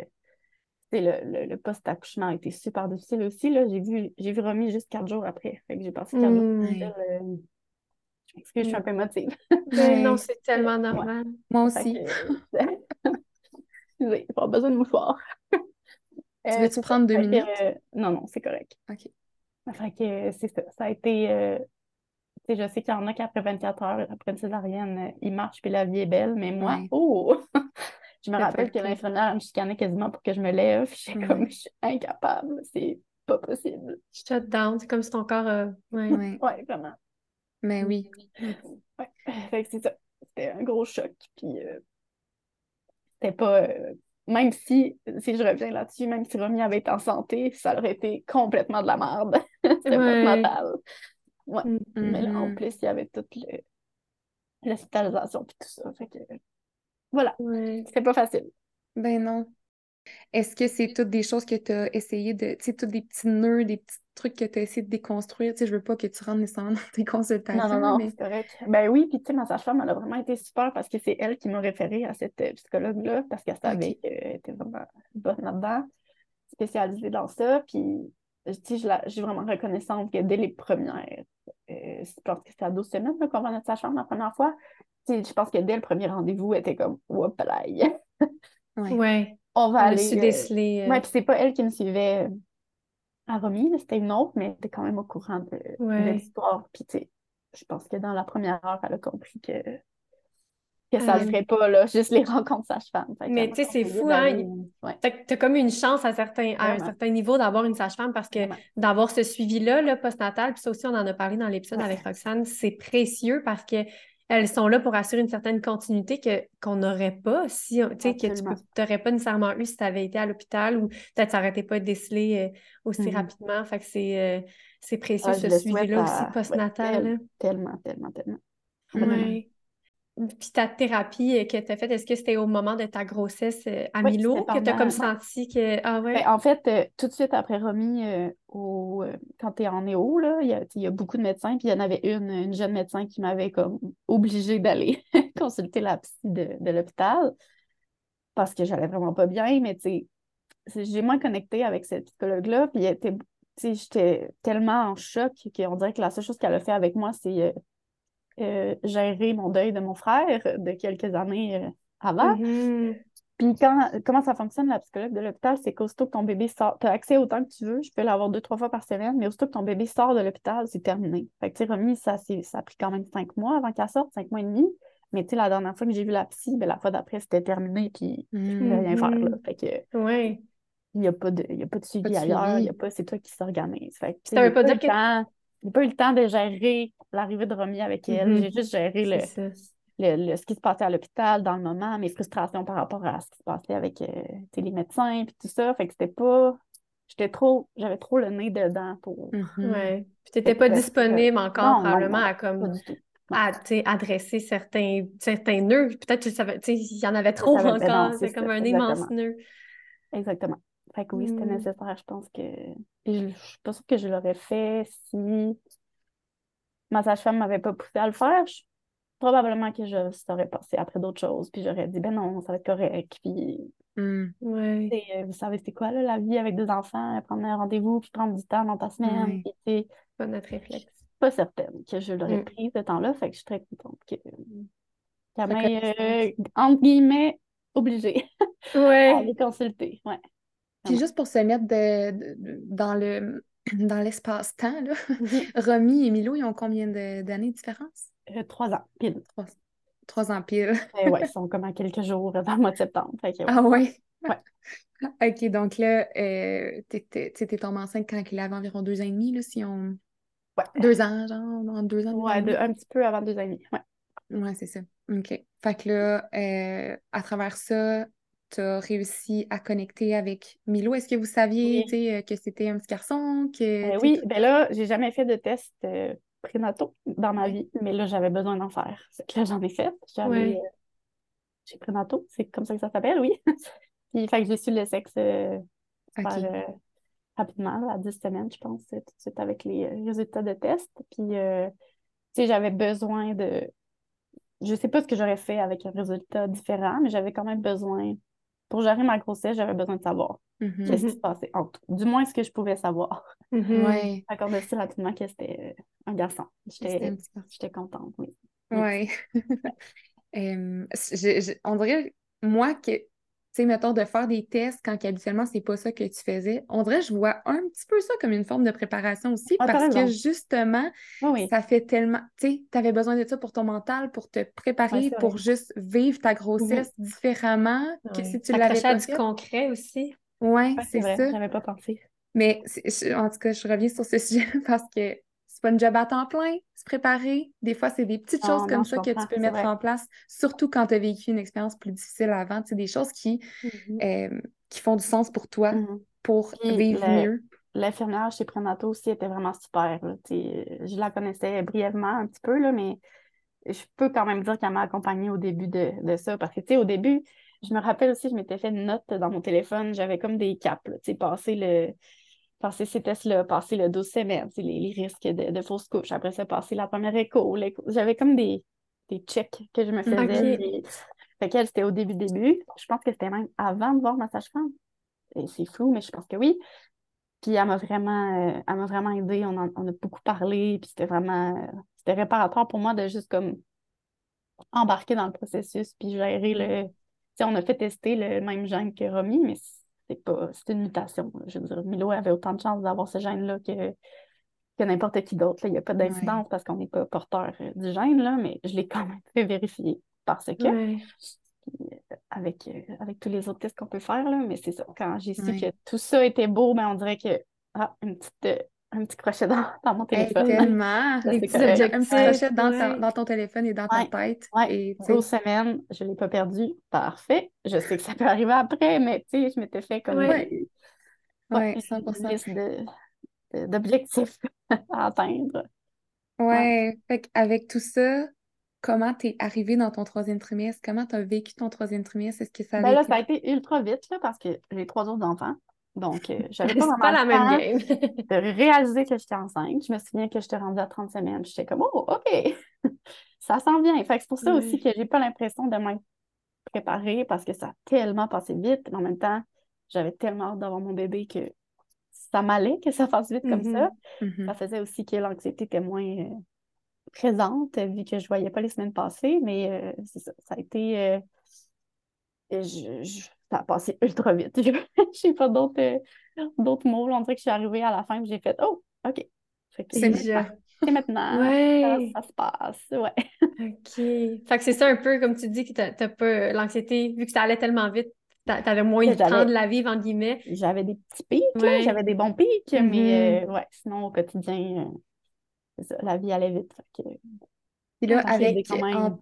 le, le, post-accouchement a été super difficile aussi. Là. J'ai vu, j'ai vu Romy juste quatre jours après. Fait que j'ai passé quatre jours. Mmh. Euh, je que je suis un peu motive. non, c'est *laughs* tellement normal. Moi aussi. Excusez, *laughs* pas besoin de mouchoir. Tu veux-tu euh, prendre deux minutes? Euh, non, non, c'est correct. OK. Fait que c'est ça. Ça a été. je sais qu'il y en a qui, après 24 heures, après une césarienne, ils marchent puis la vie est belle, mais moi, oh! *laughs* Je me rappelle que l'infirmière me chicanait quasiment pour que je me lève. Je suis comme, je suis incapable, c'est pas possible. Shut down, c'est comme si ton corps. Euh... Ouais. ouais. vraiment. Mais oui. Ouais. Fait que c'est ça. C'était un gros choc. Puis, euh... c'était pas. Même si, si je reviens là-dessus, même si Romy avait été en santé, ça aurait été complètement de la merde. *laughs* C'était pas total. Ouais. Mais là, en plus, il y avait toute l'hospitalisation et tout ça. Fait que voilà. C'est pas facile. Ben non. Est-ce que c'est toutes des choses que tu as essayé de. Tu sais, tous des petits nœuds, des petits trucs que tu as essayé de déconstruire? Tu sais, je veux pas que tu rentres nécessairement dans tes consultations. Non, non, non, c'est correct. Ben oui, puis tu sais, ma sage-femme, elle a vraiment été super parce que c'est elle qui m'a référé à cette euh, psychologue-là parce qu'elle savait qu'elle était vraiment bonne là-dedans, spécialisée dans ça. Puis, tu sais, je suis vraiment reconnaissante que dès les premières, euh, je pense que c'était à 12 semaines qu'on va notre sage-femme la première fois, je pense que dès le premier rendez-vous, elle était comme, whoop, là. ouais. *laughs* On va aller. Euh, déceler, euh... Ouais, puis c'est pas elle qui me suivait euh, à Romy, c'était une autre, mais elle était quand même au courant de, l'histoire. Puis, tu sais, je pense que dans la première heure, elle a compris que, que ça ne serait pas, là, juste les *laughs* rencontres sage-femme. Mais tu sais, c'est fou, hein? Tu as comme une chance à, certains, à un certain niveau d'avoir une sage-femme parce que d'avoir ce suivi-là, là, postnatal, puis ça aussi, on en a parlé dans l'épisode avec Roxane, c'est précieux parce que elles sont là pour assurer une certaine continuité que, qu'on n'aurait pas si, tu sais, que tu n'aurais pas nécessairement eu si tu avais été à l'hôpital ou peut-être ça n'aurait pas décelé euh, aussi mm-hmm. rapidement. Fait que c'est, euh, c'est précieux ah, ce suivi-là aussi postnatal. tellement, tellement, tellement. Oui. Puis ta thérapie euh, que tu as faite, est-ce que c'était au moment de ta grossesse euh, à Milo que tu as comme senti que. Ah ouais? Ben, en fait, euh, tout de suite après Romy, au, quand tu es en néo, il y, a beaucoup de médecins, puis il y en avait une, une jeune médecin qui m'avait comme obligée d'aller *laughs* consulter la psy de, de l'hôpital parce que j'allais vraiment pas bien, mais tu sais, j'ai moins connecté avec cette psychologue-là, puis j'étais tellement en choc qu'on dirait que la seule chose qu'elle a fait avec moi, c'est gérer mon deuil de mon frère de quelques années euh, avant. Mm-hmm. Puis quand, comment ça fonctionne, la psychologue de l'hôpital, c'est qu'aussitôt que ton bébé sort, tu as accès autant que tu veux, je peux l'avoir deux, trois fois par semaine, mais aussitôt que ton bébé sort de l'hôpital, c'est terminé. Fait que, tu sais, remis, ça, ça a pris quand même cinq mois avant qu'elle sorte, cinq mois et demi. Mais tu sais, la dernière fois que j'ai vu la psy, ben, la fois d'après, c'était terminé, puis je ne pouvais rien faire, là. Fait que... Ouais. Il n'y a, a pas de suivi Pas de ailleurs, suivi. il y a pas, c'est toi qui s'organise. Ça veut j'ai pas dire que- temps- j'ai pas eu le temps de gérer l'arrivée de Romy avec elle. Mhm. J'ai juste géré le, le- le- ce qui se passait à l'hôpital dans le moment, mes frustrations par rapport à ce qui se passait avec euh, les médecins puis tout ça. Fait que c'était pas. J'étais trop. J'avais trop le nez dedans pour. Mhm. Ouais. Puis t'étais pas que- disponible encore, Non, probablement, non, à Pas comme du tout. à, adresser certains, certains nœuds. Peut-être que il y en avait trop ben encore. c'est comme ça, un immense nœud. Exactement. Fait que oui, c'était Mm. nécessaire, je pense que. Je, je suis pas sûre que je l'aurais fait si ma sage-femme m'avait pas poussé à le faire. Je- Probablement que je serais passé après d'autres choses. Puis j'aurais dit, ben non, ça va être correct. Puis Mm. Ouais. Sais, euh, vous savez, c'est quoi là, la vie avec des enfants, prendre un rendez-vous, puis prendre du temps dans ta semaine. Ouais. Pas notre réflexe. pas certaine que je l'aurais Mm. pris ce temps-là, fait que je suis très contente que m'ait, connaît euh, entre guillemets, obligée *laughs* à aller consulter. Ouais. Puis juste pour se mettre de, de- de- dans le *clears throat* dans l'espace-temps, là, Mhm. *laughs* Romy et Milo, ils ont combien d'années de différence? Euh, trois ans, pile. Trois, trois ans pile. Euh, ouais, ils sont comme à quelques jours dans le mois de septembre. Fait que, ouais. Ah ouais? Ouais. *laughs* OK, donc là, euh, t'es tombée enceinte quand il avait environ deux ans et demi, là, si on... Ouais. Deux ans, genre, deux ans, deux ans Ouais, et de- demi. un petit peu avant deux ans et demi. Ouais. Ouais, c'est ça. OK. Fait que là, euh, à travers ça, tu as réussi à connecter avec Milo? Est-ce que vous saviez, Oui. euh, que c'était un petit garçon, que, Euh, oui, ben là, j'ai jamais fait de test euh, prénataux dans ma vie, mais là, j'avais besoin d'en faire. C'est que là, j'en ai fait. J'avais Ouais. euh, chez c'est comme ça que ça s'appelle, oui. *laughs* Puis, fait que j'ai su le sexe euh, rapidement, à 10 semaines, je pense, tout de suite avec les résultats de test. Puis, tu sais, j'avais besoin de. Je sais pas ce que j'aurais fait avec un résultat différent, mais j'avais quand même besoin. Pour gérer ma grossesse, j'avais besoin de savoir Mhm. qu'est-ce qui se passait entre. Du moins, ce que je pouvais savoir. Mhm. Ouais. Fait qu'on a su rapidement que c'était euh, un garçon? J'étais contente, oui. Ouais. *laughs* Je- je- on dirait, moi, que, tu sais, mettons, de faire des tests quand habituellement, c'est pas ça que tu faisais, on dirait, je vois un petit peu ça comme une forme de préparation aussi, Ah, parce que justement, Oui, oui. ça fait tellement, tu sais, t'avais besoin de ça pour ton mental, pour te préparer, Ouais, pour juste vivre ta grossesse différemment que si tu l'avais pas du fait. concret aussi. Ouais, Ouais, c'est ça. j'avais pas pensé. Mais en tout cas, je reviens sur ce *laughs* sujet parce que c'est pas une job à temps plein, se préparer. Des fois, c'est des petites choses Non, comme non, ça que tu peux c'est mettre vrai. en place, surtout quand tu as vécu une expérience plus difficile avant. Sais, des choses qui, Mhm. euh, qui font du sens pour toi, Mhm. pour Puis vivre le- mieux. L'infirmière chez Prénato aussi était vraiment super. là. Je la connaissais brièvement un petit peu, là, mais je peux quand même dire qu'elle m'a accompagnée au début de, de ça. Parce que, tu sais, au début, je me rappelle aussi, je m'étais fait une note dans mon téléphone. J'avais comme des caps, tu sais, passer le... Passer ces tests-là, passer le 12 semaines, les, les risques de, de fausse couche. Après ça, passer la première écho. J'avais comme des, des checks que je me faisais. Ok. puis- Fait qu'elle, c'était au début, début. Je pense que c'était même avant de voir ma sage-femme. Et C'est flou, mais je pense que oui. Puis elle m'a vraiment, euh, elle m'a vraiment aidée. On, en- on a beaucoup parlé. Puis c'était vraiment, euh, c'était réparateur pour moi de juste comme embarquer dans le processus puis gérer le. Tu sais, on a fait tester le même gène que Romy, mais c'est pas, c'est une mutation. là. Je veux dire, Milo avait autant de chances d'avoir ce gène-là que, que n'importe qui d'autre. Il n'y a pas d'incidence parce qu'on n'est pas porteur euh, du gène, là, mais je l'ai quand même fait vérifier parce que Ouais. avec, euh, avec tous les autres tests qu'on peut faire, là, mais c'est ça. Quand j'ai su Ouais. que tout ça était beau, ben, on dirait que ah, une petite, euh, un petit crochet dans, *laughs* dans mon Hey, téléphone. tellement! Ça, Des c'est petits correct. Un petit crochet dans, ta- dans ton téléphone et dans ta tête. Ouais, Et, tu sais, 12 semaines, je ne l'ai pas perdu. Parfait. Je sais que ça peut arriver après, mais tu sais, je m'étais fait comme Ouais. des- ouais, une 100%. liste de, de- d'objectifs *laughs* à atteindre. Ouais, fait qu'avec tout ça, comment t'es arrivée dans ton troisième trimestre? Comment t'as vécu ton troisième trimestre? Est-ce que ça Ben avait là, été... ça a été ultra vite là, parce que j'ai trois autres enfants. Donc, euh, *laughs* j'avais pas pas la même game. *laughs* de réaliser que j'étais enceinte. Je me souviens que j'étais rendue à 30 semaines. J'étais comme, oh, OK, *laughs* ça s'en vient. Fait que c'est pour ça aussi que j'ai pas l'impression de m'être préparée parce que ça a tellement passé vite. Mais en même temps, j'avais tellement hâte d'avoir mon bébé que ça m'allait que ça fasse vite comme ça. Mhm. Ça faisait aussi que l'anxiété était moins euh, présente, euh, vu que je voyais pas les semaines passées. Mais euh, c'est ça. Ça a été. je- ça a passé ultra vite. *laughs* Je n'ai pas d'autres euh, mots. On dirait que je suis arrivée à la fin et j'ai fait Oh, OK. C'est maintenant. déjà. C'est maintenant. Ouais. Ça, ça se passe. Ouais. OK. Fait que c'est ça un peu, comme tu dis, que t'as pas l'anxiété, vu que ça allait tellement vite, t'a- t'avais moins eu le temps de la vivre, entre guillemets. J'avais des petits pics, Ouais. j'avais des bons pics, Mhm. mais euh, ouais, sinon au quotidien, euh, c'est ça, la vie allait vite. Fait que, Puis là, avec, en,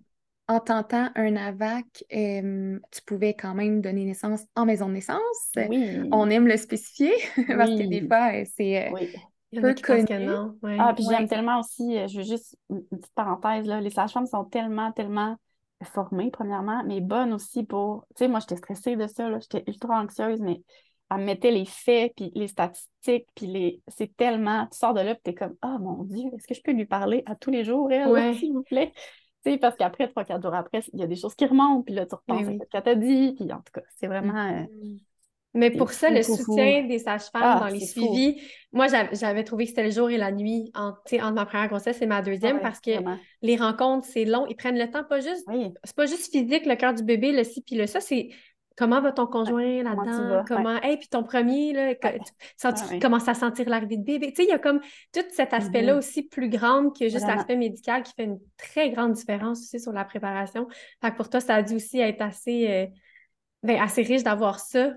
en tentant un AVAC, euh, tu pouvais quand même donner naissance en maison de naissance. oui, On aime le spécifier *laughs* parce que des fois, euh, c'est... euh, oui. Peu connu. non. Ouais. Ah, puis Ouais. j'aime tellement aussi, euh, je veux juste, une petite parenthèse, là, les sages-femmes sont tellement, tellement formées, premièrement, mais bonnes aussi pour, tu sais, moi, j'étais stressée de ça, là, j'étais ultra anxieuse, mais elle me mettait les faits, puis les statistiques, puis les, c'est tellement, tu sors de là, puis t'es comme, oh mon Dieu, est-ce que je peux lui parler à tous les jours, elle, Ouais. s'il vous plaît? Tu sais, parce qu'après, trois, quatre jours après, il y a des choses qui remontent, puis là, tu repenses Oui, oui. à ce qu'elle t'a dit, puis en tout cas, c'est vraiment, euh, Mais C'est pour ça, fou, le fou, fou. soutien des sages-femmes Ah, dans les suivis, moi, j'avais trouvé que c'était le jour et la nuit entre ma première grossesse et ma deuxième ouais, parce que vraiment. les rencontres, c'est long. Ils prennent le temps, pas juste, Oui, c'est pas juste physique, le cœur du bébé, le ci puis le ça, c'est comment va ton conjoint comment là-dedans, comment, hey, puis ton premier, là, Ouais. tu sens- Ouais, ouais. commence à sentir l'arrivée de bébé? Tu sais, il y a comme tout cet aspect-là Mhm. aussi plus grand que juste l'aspect médical qui fait une très grande différence aussi sur la préparation. Fait que pour toi, ça a dû aussi être assez, euh, ben, assez riche d'avoir ça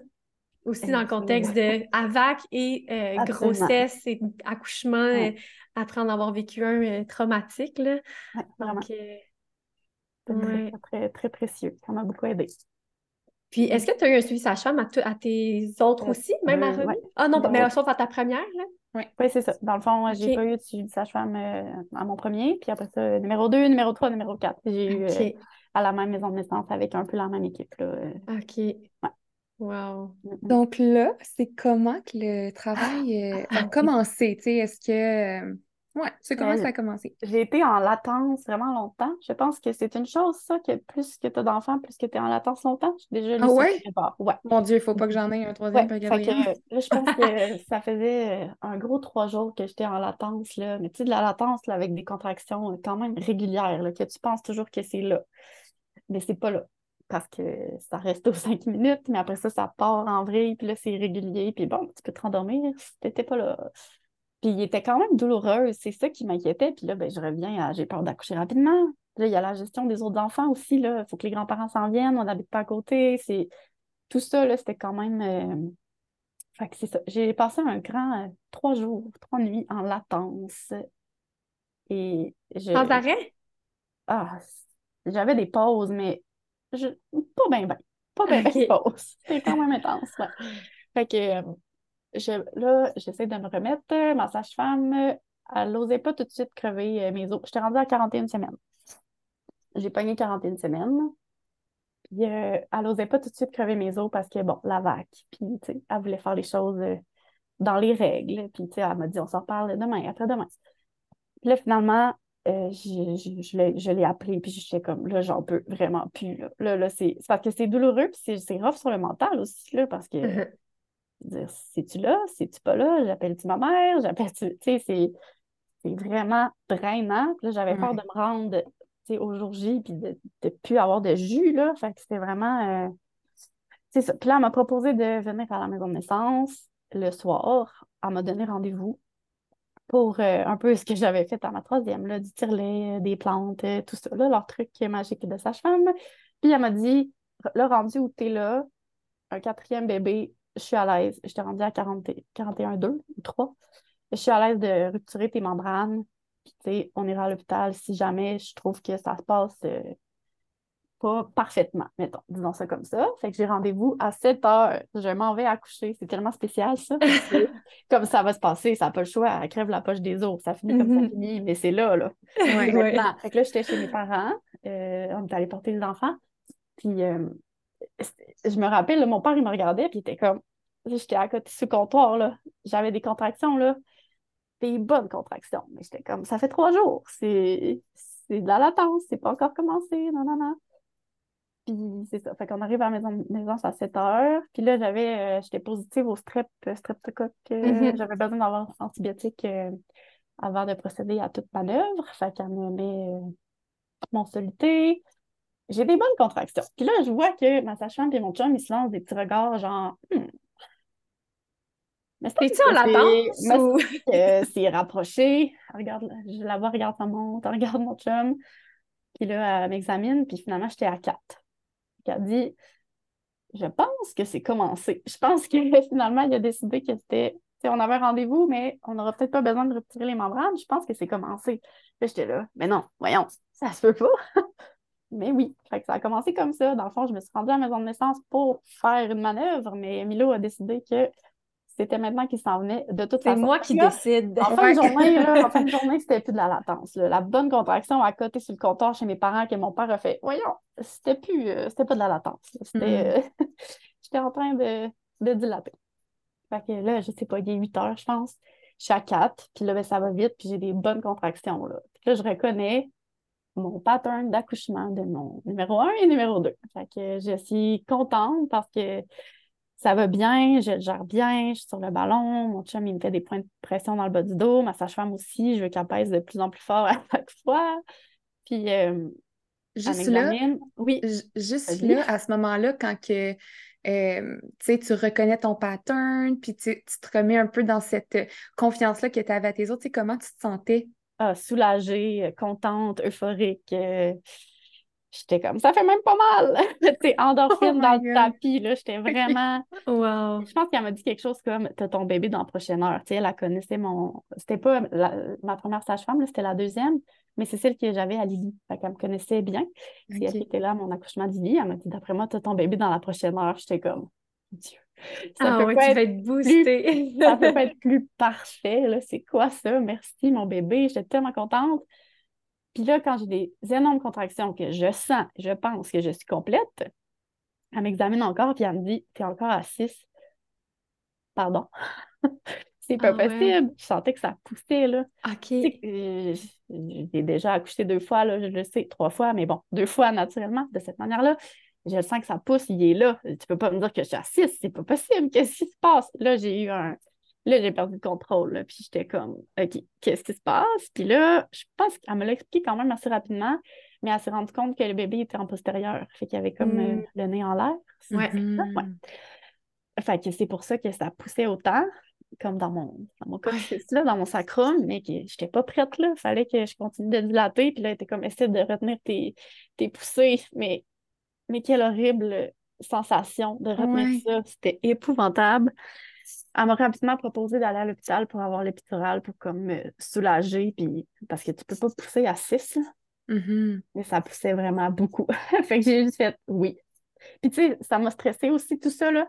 aussi dans le contexte de AVAC et euh, grossesse et accouchement, euh, après en avoir vécu un euh, traumatique, là. Donc, euh, très, très précieux. Ça m'a beaucoup aidé. Puis, est-ce que tu as eu un suivi sage-femme à, tes autres Euh, aussi, même à euh, ouais. Ah non, Ouais, mais ouais. sauf à ta première, là? Oui, c'est ça. Dans le fond, j'ai Ok. pas eu de suivi de sage-femme euh, à mon premier. Puis après ça, numéro 2, numéro 3, numéro 4. J'ai eu euh, à la même maison de naissance avec un peu la même équipe. Là. OK. Wow. Mm, mm. Donc là, c'est comment que le travail a commencé, tu sais, est-ce que... Ouais, c'est comment ça a commencé? J'ai été en latence vraiment longtemps. Je pense que c'est une chose, ça, que plus que tu as d'enfants, plus que tu es en latence longtemps. J'ai déjà lu Ah ça ouais? part. Ouais. Mon Dieu, il faut pas que j'en aie un troisième Ouais, fait que, là, je pense que ça faisait euh, un gros trois jours que j'étais en latence, là. Mais tu sais, de la latence, là, avec des contractions euh, quand même régulières, là, que tu penses toujours que c'est là. Mais c'est pas là. Parce que ça reste aux cinq minutes, mais après ça, ça part en vrille, puis là, c'est régulier, puis bon, tu peux te rendormir si t'étais pas là. Puis il était quand même douloureux, c'est ça qui m'inquiétait. Puis là, ben, je reviens à j'ai peur d'accoucher rapidement. Puis là, il y a la gestion des autres enfants aussi, là. Il faut que les grands-parents s'en viennent, on n'habite pas à côté. C'est... Tout ça, là, c'était quand même. euh, Fait que c'est ça. J'ai passé un grand euh, trois jours, trois nuits en latence. Et je. Sans arrêt? Ah, j'avais des pauses, mais je... pas bien, bien. Pas bien, Ok. pauses. *laughs* C'était quand même intense, ouais. Fait que euh, je, là, j'essaie de me remettre. Ma sage-femme, euh, elle n'osait pas tout de suite crever euh, mes os. J'étais rendue à 41 semaines. J'ai pogné 41 semaines. Puis euh, elle n'osait pas tout de suite crever mes os parce que, bon, la vac. Puis, tu sais, elle voulait faire les choses euh, dans les règles. Puis, tu sais, elle m'a dit, on s'en reparle demain, après-demain. Puis là, finalement, euh, je, je, je je l'ai appelé, puis j'étais comme, là, j'en peux vraiment plus. Là, là, là, c'est, parce que c'est douloureux, puis c'est, rough sur le mental aussi, là, parce que, Mhm. veux dire, c'est-tu là, c'est-tu pas là, j'appelle-tu ma mère, j'appelle-tu, tu sais, c'est, c'est vraiment drainant. Puis là, j'avais peur de me rendre, au jour J, puis de ne plus avoir de jus, là. Fait que c'était vraiment, euh, c'est ça. Puis là, elle m'a proposé de venir à la maison de naissance le soir. Elle m'a donné rendez-vous pour euh, un peu ce que j'avais fait à ma troisième, là, du tirelet, euh, des plantes, tout ça, là, leur truc magique de sage-femme. Puis elle m'a dit, là, rendu où t'es là, un quatrième bébé, je suis à l'aise. J'étais rendue à 40, 41, 2 ou 3. Je suis à l'aise de rupturer tes membranes. Puis, tu sais, on ira à l'hôpital si jamais je trouve que ça se passe euh, pas parfaitement, mettons, disons ça comme ça. Fait que j'ai rendez-vous à 7 heures. Je m'en vais accoucher. C'est tellement spécial, ça. *laughs* comme ça va se passer, ça n'a pas le choix. Elle crève la poche des os. Ça finit comme ça Mhm. finit, mais c'est là, là. Ouais. Fait que là, j'étais chez mes parents. Euh, on est allé porter les enfants. Puis, euh, je me rappelle, là, mon père, il me regardait, puis il était comme. J'étais à côté sur le comptoir, là. J'avais des contractions, là. Des bonnes contractions. Mais j'étais comme, ça fait trois jours. C'est c'est de la latence. C'est pas encore commencé. Non, non, non. Puis, c'est ça. Fait qu'on arrive à la maison naissance à 7 heures. Puis là, j'avais, euh, j'étais positive au strep, euh, streptocoque. euh, Mhm. J'avais besoin d'avoir un antibiotique euh, avant de procéder à toute manœuvre. Fait qu'elle me met mon soluté. J'ai des bonnes contractions. Puis là, je vois que ma sage-femme et mon chum, ils se lancent des petits regards genre, hmm. Mais c'est-tu en latence c'est rapproché. Regarde, je la vois, regarde, ça monte, *laughs* regarde mon chum. Puis là, elle m'examine, puis finalement, j'étais à 4. Elle a dit, je pense que c'est commencé. Je pense que *laughs* finalement, il a décidé que c'était on avait un rendez-vous, mais on n'aura peut-être pas besoin de retirer les membranes. Je pense que c'est commencé. j'étais là, mais non, voyons, ça se peut pas. *laughs* mais oui, fait ça a commencé comme ça. Dans le fond, je me suis rendue à la maison de naissance pour faire une manœuvre, mais Milo a décidé que c'était maintenant qu'il s'en venait de toute façon. C'est moi qui décide. En fin de journée, là, en fin de *laughs* journée, c'était plus de la latence. La bonne contraction à côté sur le comptoir chez mes parents que mon père a fait. Voyons, c'était plus, euh, c'était pas de la latence. C'était, mm. euh, *laughs* j'étais en train de, de dilater. Fait que là, je sais pas, il est 8 heures, je pense. Je suis à 4, puis là, ben, ça va vite, puis j'ai des bonnes contractions. Là. Puis là, je reconnais mon pattern d'accouchement de mon numéro 1 et numéro 2. Fait que je suis contente parce que ça va bien, je le gère bien, je suis sur le ballon, mon chum, il me fait des points de pression dans le bas du dos, ma sage-femme aussi, je veux qu'elle pèse de plus en plus fort à chaque fois. Puis, euh, juste là, oui, juste là, à ce moment-là, quand que euh, tu reconnais ton pattern, puis tu, te remets un peu dans cette confiance-là que tu avais à tes autres. comment tu te sentais? Ah, soulagée, euh, contente, euphorique. Euh, j'étais comme, ça fait même pas mal. *laughs* tu endorphine oh dans le tapis, là. J'étais vraiment. *laughs* wow. Je pense qu'elle m'a dit quelque chose comme, t'as ton bébé dans la prochaine heure. Tu sais, elle connaissait mon. C'était pas ma première sage-femme, c'était la deuxième mais c'est celle que j'avais à Lily. Fait qu'elle me connaissait bien. Si elle était là à mon accouchement d'Illy, elle m'a dit D'après moi, tu as ton bébé dans la prochaine heure. J'étais comme Dieu. Ça ah peut ouais, pas tu être vas être boostée. ça peut pas être *laughs* plus parfait. C'est quoi ça? Merci, mon bébé. J'étais tellement contente. Puis là, quand j'ai des énormes contractions que je sens, je pense que je suis complète, elle m'examine encore, puis elle me dit T'es encore à 6. Pardon. *laughs* c'est pas ah possible. Je sentais que ça poussait, là. OK. Euh, j'ai déjà accouché deux fois, là, je le sais, trois fois, mais bon, deux fois naturellement, de cette manière-là. Je sens que ça pousse, il est là. Tu peux pas me dire que je suis à six, c'est pas possible. *laughs* Qu'est-ce qui se passe? Là, j'ai eu un. Là, j'ai perdu le contrôle, là, puis j'étais comme, OK, qu'est-ce qui se passe? Puis là, je pense qu'elle me l'a expliqué quand même assez rapidement, mais elle s'est rendue compte que le bébé était en postérieur. Fait qu'il avait comme euh, hmm. le nez en l'air. Ouais. ouais. Fait que c'est pour ça que ça poussait autant comme dans mon, dans mon là, dans mon sacrum, mais que j'étais pas prête là. Fallait que je continue de dilater. Puis là, elle était comme essaie de retenir tes, tes poussées. Mais, mais quelle horrible sensation de retenir ça. C'était épouvantable. Elle m'a rapidement proposé d'aller à l'hôpital pour avoir l'épidural pour comme me soulager. Puis, parce que tu peux pas pousser à 6. Mm-hmm. Mais ça poussait vraiment beaucoup. *laughs* fait que j'ai juste fait oui. Puis tu sais, ça m'a stressé aussi tout ça. Là.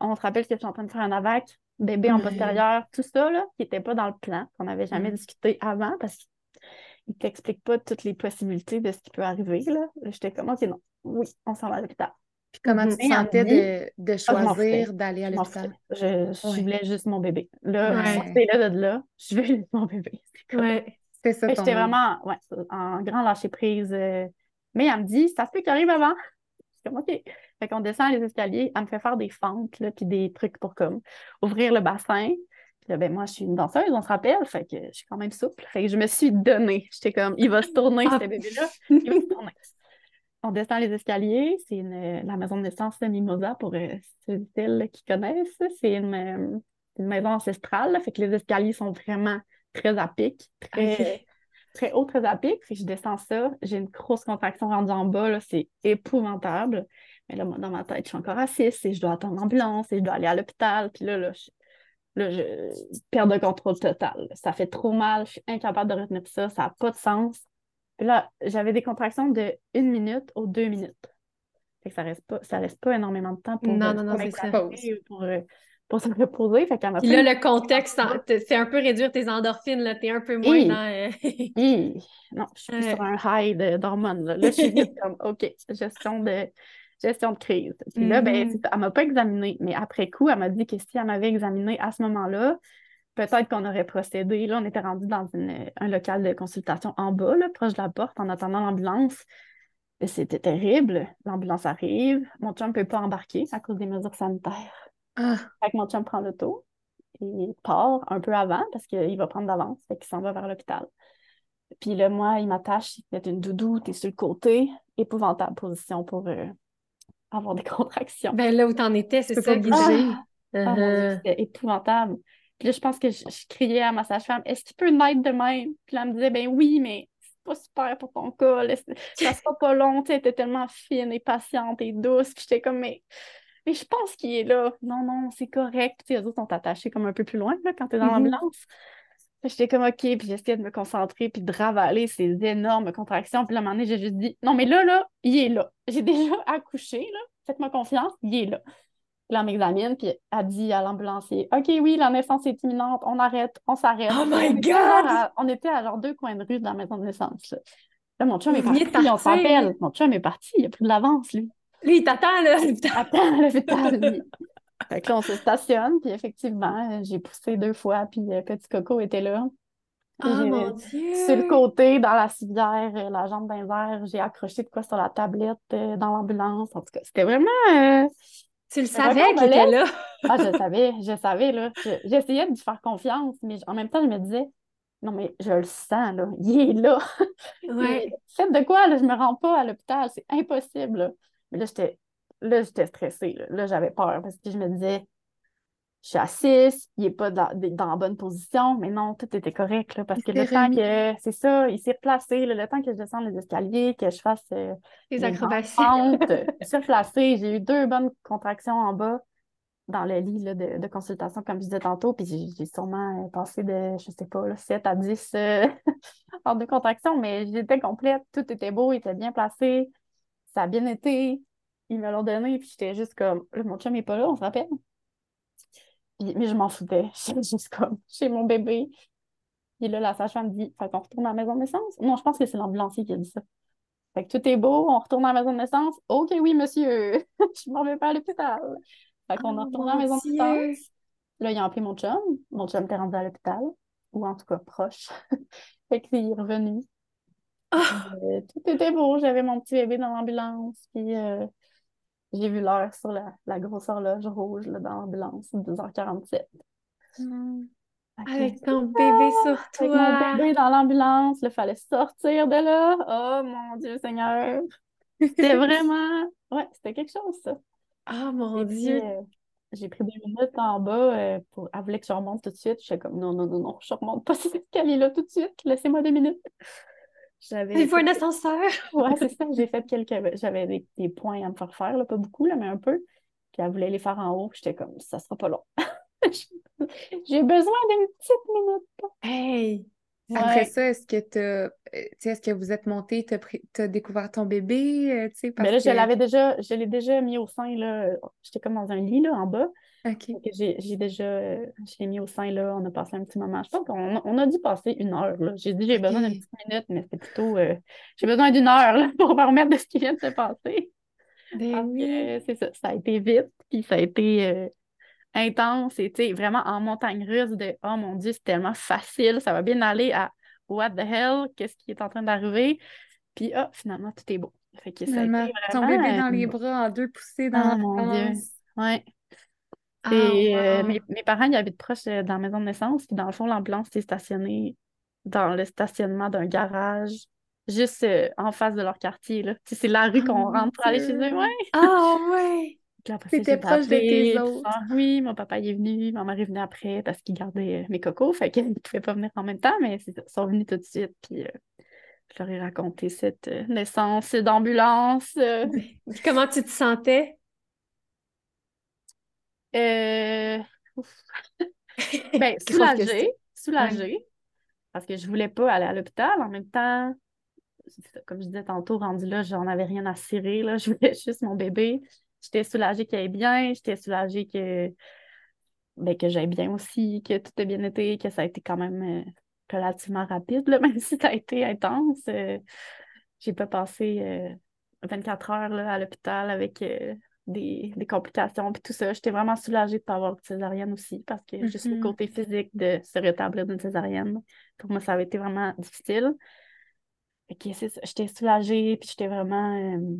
On se rappelle que je suis en train de faire un AVAC bébé en postérieur, tout ça, là, qui n'était pas dans le plan, qu'on n'avait jamais discuté avant parce qu'il ne t'explique pas toutes les possibilités de ce qui peut arriver. Là. J'étais comme, OK, non, oui, on s'en va à l'hôpital. Puis comment tu te sentais de, de, ah, choisir d'aller à l'hôpital? Je, je voulais juste mon bébé. Là, ouais. là de là, je veux juste mon bébé. *laughs* C'est ça. J'étais vraiment ouais, en grand lâcher prise. Euh, mais elle me dit, ça se peut qu'il arrive avant. Je suis comme, OK. Fait qu'on descend les escaliers, elle me fait faire des fentes, là, puis des trucs pour comme ouvrir le bassin. Puis là, ben moi, je suis une danseuse, on se rappelle, fait que je suis quand même souple. Fait que je me suis donnée. J'étais comme, il va se tourner, ah. ce bébé-là. *laughs* Il va se tourner. On descend les escaliers, c'est la maison de naissance de Mimosa pour euh, ceux qui connaissent. C'est une, euh, une, maison ancestrale, fait que les escaliers sont vraiment très à pic, très, très haut, très à pic. Fait que je descends ça, j'ai une grosse contraction rendue en bas, c'est épouvantable. Mais là, dans ma tête, je suis encore 6 et je dois attendre l'ambulance et je dois aller à l'hôpital. Puis là, là, je, là, je perds de contrôle total. Ça fait trop mal, je suis incapable de retenir ça, ça n'a pas de sens. Puis là, j'avais des contractions de une minute aux deux minutes. Fait que ça reste pas, ça reste pas énormément de temps pour, non, non, non, c'est ça. pour, euh, pour se reposer. Fait Puis là, le contexte, c'est un peu réduire tes endorphines, là, t'es un peu moins dans... Euh, *laughs* non, je suis sur un high d'hormones. Là. là, je suis comme, OK, gestion de gestion de crise. Puis là, ben, mm-hmm. elle m'a pas examinée, mais après coup, elle m'a dit que si elle m'avait examinée à ce moment-là, peut-être qu'on aurait procédé. Là, on était rendu dans un local de consultation en bas, là, proche de la porte, en attendant l'ambulance. C'était terrible. L'ambulance arrive. Mon chum ne peut pas embarquer à cause des mesures sanitaires. Ah. Fait que mon chum prend l'auto et part un peu avant parce qu'il va prendre d'avance. Fait qu'il s'en va vers l'hôpital. Puis là, moi, il m'attache, il une doudou, t'es sur le côté. Épouvantable position pour euh, avoir des *laughs* contractions. Ben là où t'en étais, c'est ça. pas bouger. Ah, Uh-huh. c'était épouvantable. Puis là, je pense que je, je criais à ma sage-femme, est-ce qu'il peut naître de même? Puis là, elle me disait, ben oui, mais c'est pas super pour ton cas. là, ça sera pas long. Tu sais, elle était tellement fine et patiente et douce. Puis j'étais comme, mais, mais je pense qu'il est là. Non, non, c'est correct. Puis les autres sont attachés comme un peu plus loin là, quand t'es dans Mhm. l'ambulance. Puis J'étais comme, OK, puis j'essayais de me concentrer, puis de ravaler ces énormes contractions. Puis là, à un moment donné, j'ai juste dit, non, mais là, là, il est là. J'ai déjà accouché, là. Faites-moi confiance, il est là. Puis là, on m'examine, puis elle dit à l'ambulancier, OK, oui, la naissance est imminente, on arrête, on s'arrête. Oh my on God! à- on était à genre deux coins de rue de la maison de naissance. Là, Là, mon chum est parti, de on s'appelle. Mon chum est parti, il a pris de l'avance, lui. Lui, il t'attend, là. L'hôpital, lui. Fait que là, on se stationne, puis effectivement, j'ai poussé deux fois, puis euh, Petit Coco était là. Puis Oh j'ai- mon Dieu! sur le côté, dans la civière, euh, la jambe d'un verre, j'ai accroché de quoi sur la tablette euh, dans l'ambulance. En tout cas, c'était vraiment. euh, Tu le savais qu'il était là. Ah, je *laughs* savais, je savais, là. Je- J'essayais de lui faire confiance, mais en même temps, je me disais, non, mais je le sens, là. Il est là. *laughs* Ouais. Faites de quoi, là? Je me rends pas à l'hôpital, c'est impossible, là. Mais là, j'étais là, j'étais stressée, là. Là, j'avais peur parce que je me disais, je suis à 6, il est pas dans, dans la bonne position, mais non, tout était correct, là, parce que le temps que, c'est ça, il s'est replacé, là, le temps que je descende les escaliers, que je fasse euh, Les acrobaties. s'est *laughs* replacé, j'ai eu deux bonnes contractions en bas dans le lit là, de, de consultation, comme je disais tantôt, puis j'ai sûrement euh, passé de, je sais pas, là, 7 à 10 euh, *laughs* heures de contraction, mais j'étais complète, tout était beau, il était bien placé, ça a bien été, ils me l'ont donné, puis j'étais juste comme, mon chum est pas là, on se rappelle? Puis- mais je m'en foutais, *laughs* j'étais juste comme, chez mon bébé. Puis là, la sage-femme dit, fait qu'on retourne à la maison de naissance? Non, je pense que c'est l'ambulancier qui a dit ça. Fait que tout est beau, on retourne à la maison de naissance. OK, oui, monsieur, *laughs* je m'en vais pas à l'hôpital. Fait qu'on Oh, a retourné à la maison de naissance. Là, ils ont appelé mon chum. Mon chum était rendu à l'hôpital, ou en tout cas proche. *laughs* fait qu'il est revenu. Ah! Euh, tout était beau, j'avais mon petit bébé dans l'ambulance, puis euh, j'ai vu l'heure sur la, la grosse horloge rouge là, dans l'ambulance, 12h47. Hmm. Avec ton bébé sur avec toi. mon bébé dans l'ambulance, il fallait sortir de là. Oh mon Dieu Seigneur! C'était *laughs* vraiment... Ouais, c'était quelque chose, ça. Oh mon Et Dieu. euh, j'ai pris deux minutes en bas euh, pour... Elle voulait que je remonte tout de suite. J'étais comme, non, non, non, non, je remonte pas *laughs* cet escalier-là tout de suite. Laissez-moi deux minutes. J'avais... Il faut un ascenseur. Ouais, c'est ça. J'ai fait *laughs* quelques... J'avais des, des points à me faire faire, là, pas beaucoup, là, mais un peu. Puis elle voulait les faire en haut. J'étais comme, ça sera pas long. *laughs* J'ai besoin d'une petite minute. Hey. Après ça, est-ce que t'as, euh, est-ce que vous êtes monté, t'as pris- t'as découvert ton bébé, euh, sais, parce Mais là, je l'avais déjà, je l'ai déjà mis au sein, là. J'étais comme dans un lit, là, en bas. J'ai déjà, euh, je l'ai mis au sein, là. On a passé un petit moment. Je pense qu'on a- on a dû passer une heure, là. J'ai dit, j'ai besoin d'une petite minute, mais c'était plutôt, euh, j'ai besoin d'une heure, là, *laughs* pour me remettre de ce qui vient de se passer. Ben c'est ça, ça a été vite, puis ça a été euh, intense, sais, vraiment en montagne russe de, oh mon Dieu, c'est tellement facile, ça va bien aller à what the hell, qu'est-ce qui est en train d'arriver, puis ah, finalement, tout est beau. Fait que ça a été ton vraiment, bébé dans euh, les bras, en deux poussées dans Ah, mon Dieu. Ouais. Ah, Et euh, mes, mes parents, ils habitent proche euh, dans la maison de naissance, puis dans le fond, l'ambulance est stationnée dans le stationnement d'un garage, juste euh, en face de leur quartier, là. C'est la rue Oh qu'on rentre pour aller chez eux, ouais. Ah ouais. *laughs* J'ai proche de appelé, tes puis autres. oui, mon papa il est venu, ma mère est venue après parce qu'il gardait euh, mes cocos, fait qu'ils *laughs* ne pouvaient pas venir en même temps, mais ils sont venus tout de suite, puis euh, je leur ai raconté cette naissance d'ambulance. *laughs* comment tu te sentais? Euh. *laughs* Ben, soulagée, soulagée, parce que je voulais pas aller à l'hôpital. En même temps, comme je disais tantôt, rendu là, j'en avais rien à cirer, là. *laughs* Je voulais juste mon bébé. J'étais soulagée qu'il aille bien, j'étais soulagée que, ben, que j'aille bien aussi, que tout ait bien été, que ça a été quand même euh, relativement rapide, là, *laughs* même si ça a été intense. euh, j'ai pas passé euh, 24 heures là, à l'hôpital avec euh, des, des complications puis tout ça. J'étais vraiment soulagée de ne pas avoir de césarienne aussi parce que juste le Mhm. côté physique de se rétablir d'une césarienne, pour moi, ça avait été vraiment difficile. Que ça, j'étais soulagée puis j'étais vraiment... euh,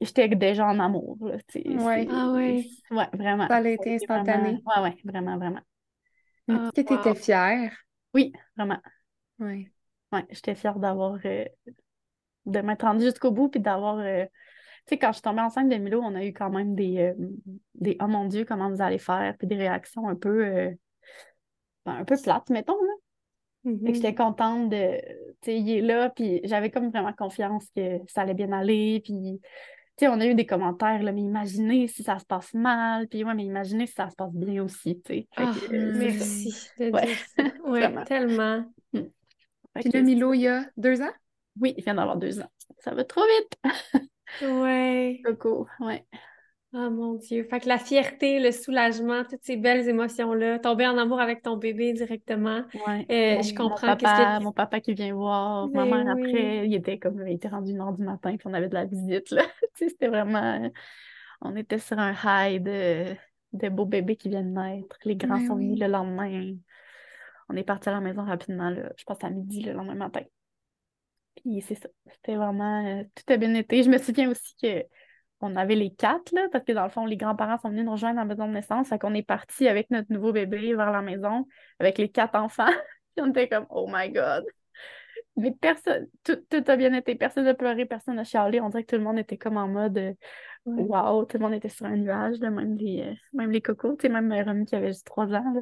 j'étais déjà en amour. là, tu sais, Ouais. Ah ouais. Ouais, vraiment. Ça a été été vraiment- instantané. Ouais, ouais, vraiment, vraiment. Ah, Est-ce que tu étais wow. fière? Oui, vraiment. Oui. Ouais, j'étais fière d'avoir euh, de m'être rendue jusqu'au bout puis d'avoir euh, tu sais quand je suis tombée enceinte de Milo, on a eu quand même des euh, des oh mon Dieu, comment vous allez faire puis des réactions un peu ben, un peu plates mettons là. Que j'étais contente de tu sais il est là puis j'avais comme vraiment confiance que ça allait bien aller puis tu sais on a eu des commentaires là mais imaginez si ça se passe mal puis ouais mais imaginez si ça se passe bien aussi, tu sais. Fait Ah, euh, merci *laughs* de Ouais. dire ça. *laughs* Ouais, tellement. Fait Puis Milo, il y a deux ans? Oui, il vient d'avoir deux ans. Ça va trop vite. *laughs* Ouais. Coco, ouais. Oh mon Dieu. Fait que la fierté, le soulagement, toutes ces belles émotions-là, tomber en amour avec ton bébé directement. Ouais. Euh, Mon- je mon comprends qu'est-ce papa, que mon papa qui vient voir, ma Ben mère oui. après, il était comme, il était rendu une heure du matin, puis on avait de la visite, là. *laughs* C'était vraiment, on était sur un high de, de beaux bébés qui viennent naître. Les grands Ben sont venus oui. le lendemain. On est parti à la maison rapidement, là. Je pense à midi le lendemain matin. Puis c'est ça. C'était vraiment, euh, tout a bien été. Je me souviens aussi que on avait les quatre, là, parce que dans le fond, les grands-parents sont venus nous rejoindre à la maison de naissance. Fait qu'on est parti avec notre nouveau bébé vers la maison, avec les quatre enfants. *laughs* Puis on était comme, oh my God. Mais personne, tout, tout a bien été. Personne n'a pleuré, personne n'a chialé. On dirait que tout le monde était comme en mode, euh, Ouais. wow, tout le monde était sur un nuage, là, même les, euh, même les cocos. Même Romy qui avait juste trois ans, là.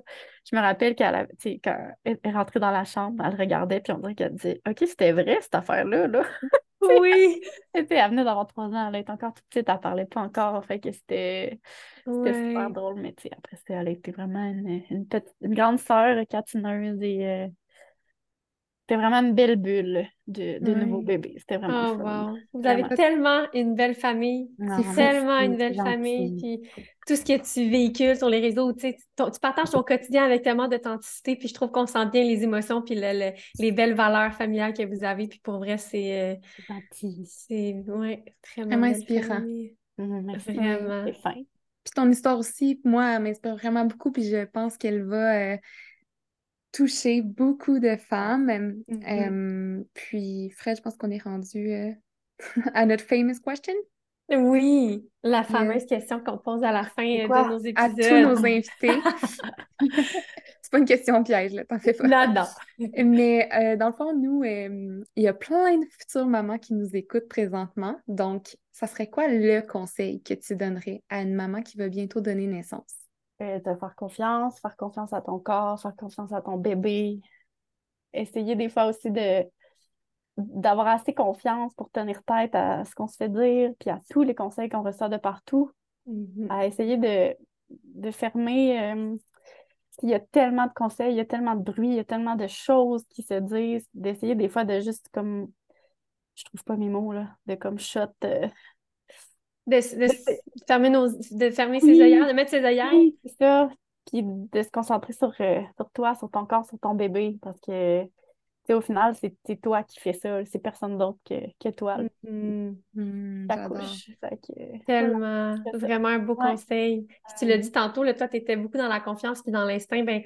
Je me rappelle qu'elle quand elle est rentrée dans la chambre, elle regardait, puis on dirait qu'elle disait, OK, c'était vrai, cette affaire-là, là. *laughs* Oui. *laughs* Sais, elle venait d'avoir trois ans, elle était encore toute petite, elle parlait pas encore, fait que c'était super drôle, mais après, elle été vraiment une, une, petite, une grande sœur catineuse et euh, c'était vraiment une belle bulle de, de nouveaux Ouais. bébés. C'était vraiment Oh fun. wow. Vous avez tellement une belle famille. C'est. Tellement une belle famille. Puis tout ce que tu véhicules sur les réseaux, tu sais, ton- tu partages ton quotidien avec tellement d'authenticité. Puis je trouve qu'on sent bien les émotions puis le- le- les belles valeurs familiales que vous avez. Puis pour vrai, c'est euh, C'est gentil. c'est ouais, vraiment Vraiment inspirant. Mhm, merci, Vraiment. c'est fin. Puis ton histoire aussi, moi, elle m'inspire vraiment beaucoup, puis je pense qu'elle va euh, toucher beaucoup de femmes. Mhm. Euh, puis, Fred, je pense qu'on est rendu euh, *laughs* à notre famous question. Oui, la fameuse question qu'on pose à la fin euh, de nos À tous épisodes. nos invités. *laughs* C'est pas une question piège, là, t'en fais pas. Non, non. *laughs* Mais euh, dans le fond, nous, il y a plein de futures mamans qui nous écoutent présentement. Donc, ça serait quoi le conseil que tu donnerais à une maman qui va bientôt donner naissance? Euh, te faire confiance, faire confiance à ton corps, faire confiance à ton bébé. Essayer des fois aussi de d'avoir assez confiance pour tenir tête à ce qu'on se fait dire, puis à tous les conseils qu'on reçoit de partout, Mhm. à essayer de, de fermer. euh, il y a tellement de conseils, il y a tellement de bruit, il y a tellement de choses qui se disent, d'essayer des fois de juste comme, je trouve pas mes mots, là, de comme shot. euh, De, fermer nos, de fermer Oui. ses œillères, de mettre ses œillères. Oui, c'est ça. Puis de se concentrer sur, euh, sur toi, sur ton corps, sur ton bébé, parce que, tu sais, au final, c'est toi qui fais ça, c'est personne d'autre que, que toi. Hmm, que, voilà. Tellement, vraiment un beau Ouais. conseil. Puis tu l'as dit tantôt, là, toi, tu étais beaucoup dans la confiance puis dans l'instinct. Ben,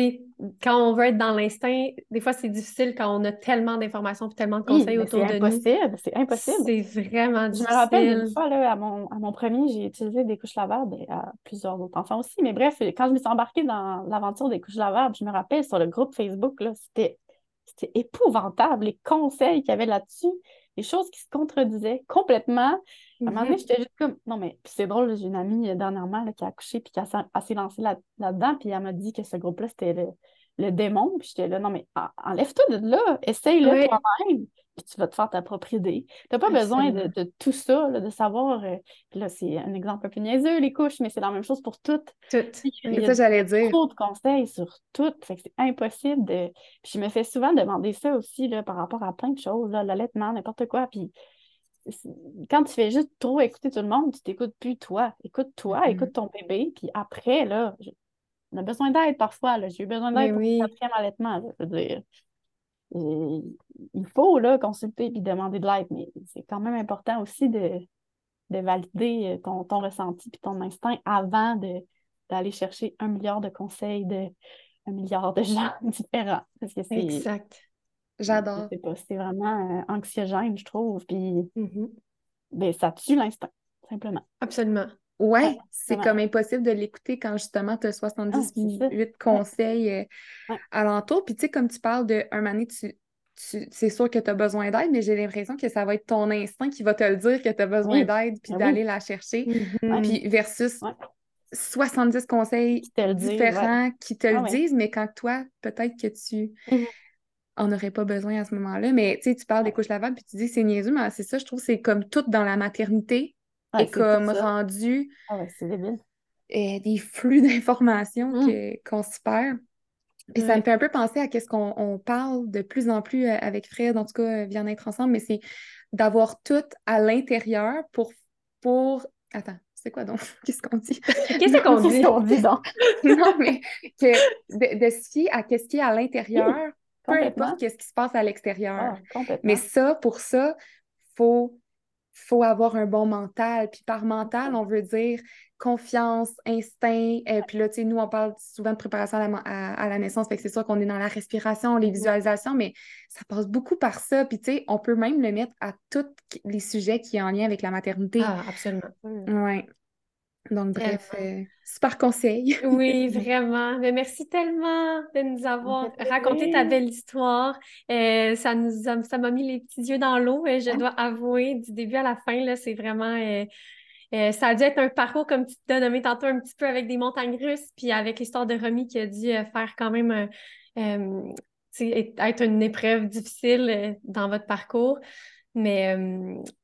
sais, quand on veut être dans l'instinct, des fois, c'est difficile quand on a tellement d'informations puis tellement de conseils autour c'est de nous. impossible, c'est impossible. C'est vraiment Je me rappelle difficile. fois, là, à mon, à mon premier, j'ai utilisé des couches lavables et à plusieurs autres enfants aussi. Mais bref, quand je me suis embarquée dans l'aventure des couches lavables, je me rappelle sur le groupe Facebook, c'était épouvantable, les conseils qu'il y avait là-dessus, les choses qui se contredisaient complètement. À un moment donné, Mhm. j'étais juste comme, non, mais c'est drôle, j'ai une amie euh, dernièrement là, qui a accouché puis qui a, s'est lancée là, là-dedans, puis elle m'a dit que ce groupe-là, c'était le, le démon. Puis j'étais là, non, mais en- enlève-toi de là, essaye-le Oui. toi-même, puis tu vas te faire ta propre idée. T'as pas besoin de, de tout ça, là, de savoir. euh, puis là, c'est un exemple un peu niaiseux, les couches, mais c'est la même chose pour toutes. Tout. Il y C'est ça, j'allais dire. trop de conseils sur tout, fait que c'est impossible de. Puis je me fais souvent demander ça aussi là, par rapport à plein de choses, l'allaitement, n'importe quoi. Puis quand tu fais juste trop écouter tout le monde, tu t'écoutes plus toi. Écoute-toi, écoute ton bébé, puis après, là, je- on a besoin d'aide parfois. J'ai eu besoin d'aide pour oui. quatrième allaitement. là, je veux dire. Et il faut là, consulter puis demander de l'aide, mais c'est quand même important aussi de, de valider euh, ton, ton ressenti puis ton instinct avant d'aller chercher un milliard de conseils de un milliard de *laughs* gens différents. Parce que c'est, Exact. J'adore. c'est vraiment euh, anxiogène, je trouve. Puis Mhm. ben, ça tue l'instinct, simplement. Absolument. Ouais, Ouais, c'est comme impossible de l'écouter quand justement tu as Ah, c'est ça. 78 conseils euh, Ouais. alentour. Puis tu sais, comme tu parles de un moment tu c'est sûr que tu as besoin d'aide, mais j'ai l'impression que ça va être ton instinct qui va te le dire que tu as besoin d'aide, puis ben d'aller la chercher. Mm-hmm. Puis versus 70 conseils différents qui te le ah disent, mais quand toi, peut-être que tu mm-hmm. en aurais pas besoin à ce moment-là. Mais tu sais, tu parles des couches lavables, puis tu dis c'est niaiseux, mais c'est ça, je trouve, c'est comme tout dans la maternité et comme rendu ah euh, des flux *laughs* d'informations mm. qu'on se perd. Et ça me fait un peu penser à ce qu'on parle de plus en plus euh, avec Fred, en tout cas, euh, bien-être ensemble, mais c'est d'avoir tout à l'intérieur pour, pour. Attends, c'est quoi donc? *laughs* Qu'est-ce qu'on dit? *laughs* Qu'est-ce qu'on dit? qu'on dit donc? non, mais que de, se fier à ce qui est à l'intérieur, peu importe ce qui se passe à l'extérieur. Ah, mais ça, pour ça, il faut faut avoir un bon mental. Puis par mental, on veut dire confiance, instinct. euh, puis là, tu sais, nous, on parle souvent de préparation à la, naissance, fait que c'est sûr qu'on est dans la respiration, les visualisations, mais ça passe beaucoup par ça. Puis tu sais, on peut même le mettre à tous les sujets qui sont en lien avec la maternité. Ah, absolument. Oui. Donc, bref, euh, super conseil. *laughs* oui, vraiment. Mais merci tellement de nous avoir raconté ta belle histoire. Euh, ça nous ça m'a mis les petits yeux dans l'eau, je dois avouer, du début à la fin, là, c'est vraiment euh, ça a dû être un parcours, comme tu t'as nommé tantôt, un petit peu avec des montagnes russes, puis avec l'histoire de Romy qui a dû euh, faire quand même euh, être une épreuve difficile dans votre parcours. Mais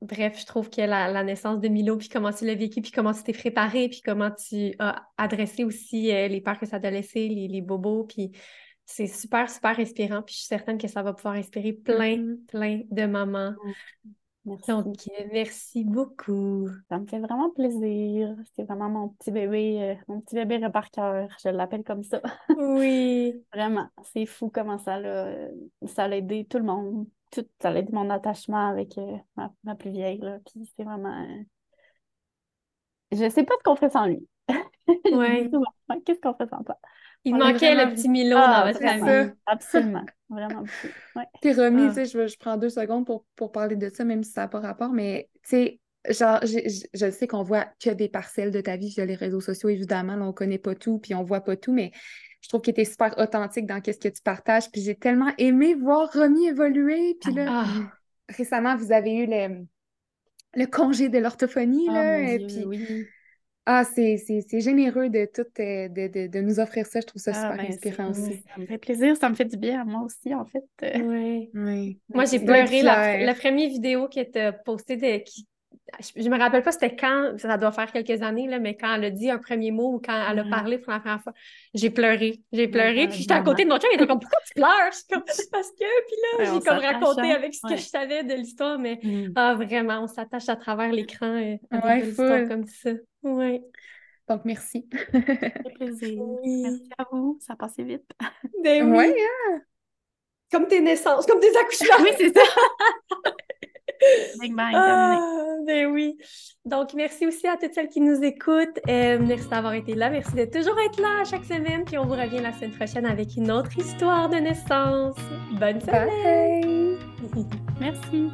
bref, je trouve que la, naissance de Milo, puis comment tu l'as vécu, puis comment tu t'es préparé, puis comment tu as adressé aussi les peurs que ça t'a laissé, les, les bobos, puis c'est super, super inspirant. Puis je suis certaine que ça va pouvoir inspirer plein, mm-hmm. plein de mamans. Merci. Donc, merci beaucoup. Ça me fait vraiment plaisir. C'est vraiment mon petit bébé, euh, mon petit bébé reparqueur, je l'appelle comme ça. Oui. *laughs* vraiment, c'est fou comment ça l'a, ça a aidé tout le monde. Tout, ça a aidé mon attachement avec euh, ma, plus vieille. Là. Puis c'est vraiment. Je sais pas ce qu'on fait sans lui. *laughs* Oui. Qu'est-ce qu'on fait sans toi? Il manquait le petit Milo dans ah, votre famille. Absolument. Vraiment beaucoup. Ouais. Puis Romy, ah. tu sais, je, prends deux secondes pour, pour parler de ça, même si ça n'a pas rapport, mais tu sais, genre, je, sais qu'on voit que des parcelles de ta vie sur les réseaux sociaux, évidemment, là, on connaît pas tout, puis on voit pas tout, mais je trouve que tu es super authentique dans ce que tu partages, puis j'ai tellement aimé voir Romy évoluer, puis là, ah. récemment, vous avez eu le, le congé de l'orthophonie, là, et puis... Oui ah, c'est généreux de tout euh, de, de, de, nous offrir ça. Je trouve ça ah, super ben, inspirant aussi. Ça me fait plaisir, ça me fait du bien à moi aussi, en fait. Oui. oui. Moi, j'ai pleuré la, la, première vidéo que tu as postée de, qui, je, me rappelle pas c'était quand, ça doit faire quelques années, là, mais quand elle a dit un premier mot ou quand elle a parlé pour la première fois, j'ai pleuré. J'ai pleuré, puis j'étais à côté de mon chum, il était comme Pourquoi tu pleures? Je suis comme parce que, puis là, j'ai comme raconté hein. avec ce que je savais de l'histoire, mais mm. ah, vraiment, on s'attache à travers l'écran euh, à des histoires comme ça. Ouais. Donc, merci. C'est plaisir. Merci à vous. Ça a passé vite. Ben oui. Ouais, hein. Comme tes naissances, comme tes accouchements. oui, c'est ça. *laughs* Big bang, ah, ben oui. Donc, merci aussi à toutes celles qui nous écoutent. Euh, merci d'avoir été là. Merci de toujours être là chaque semaine. Puis on vous revient la semaine prochaine avec une autre histoire de naissance. Bonne semaine. merci.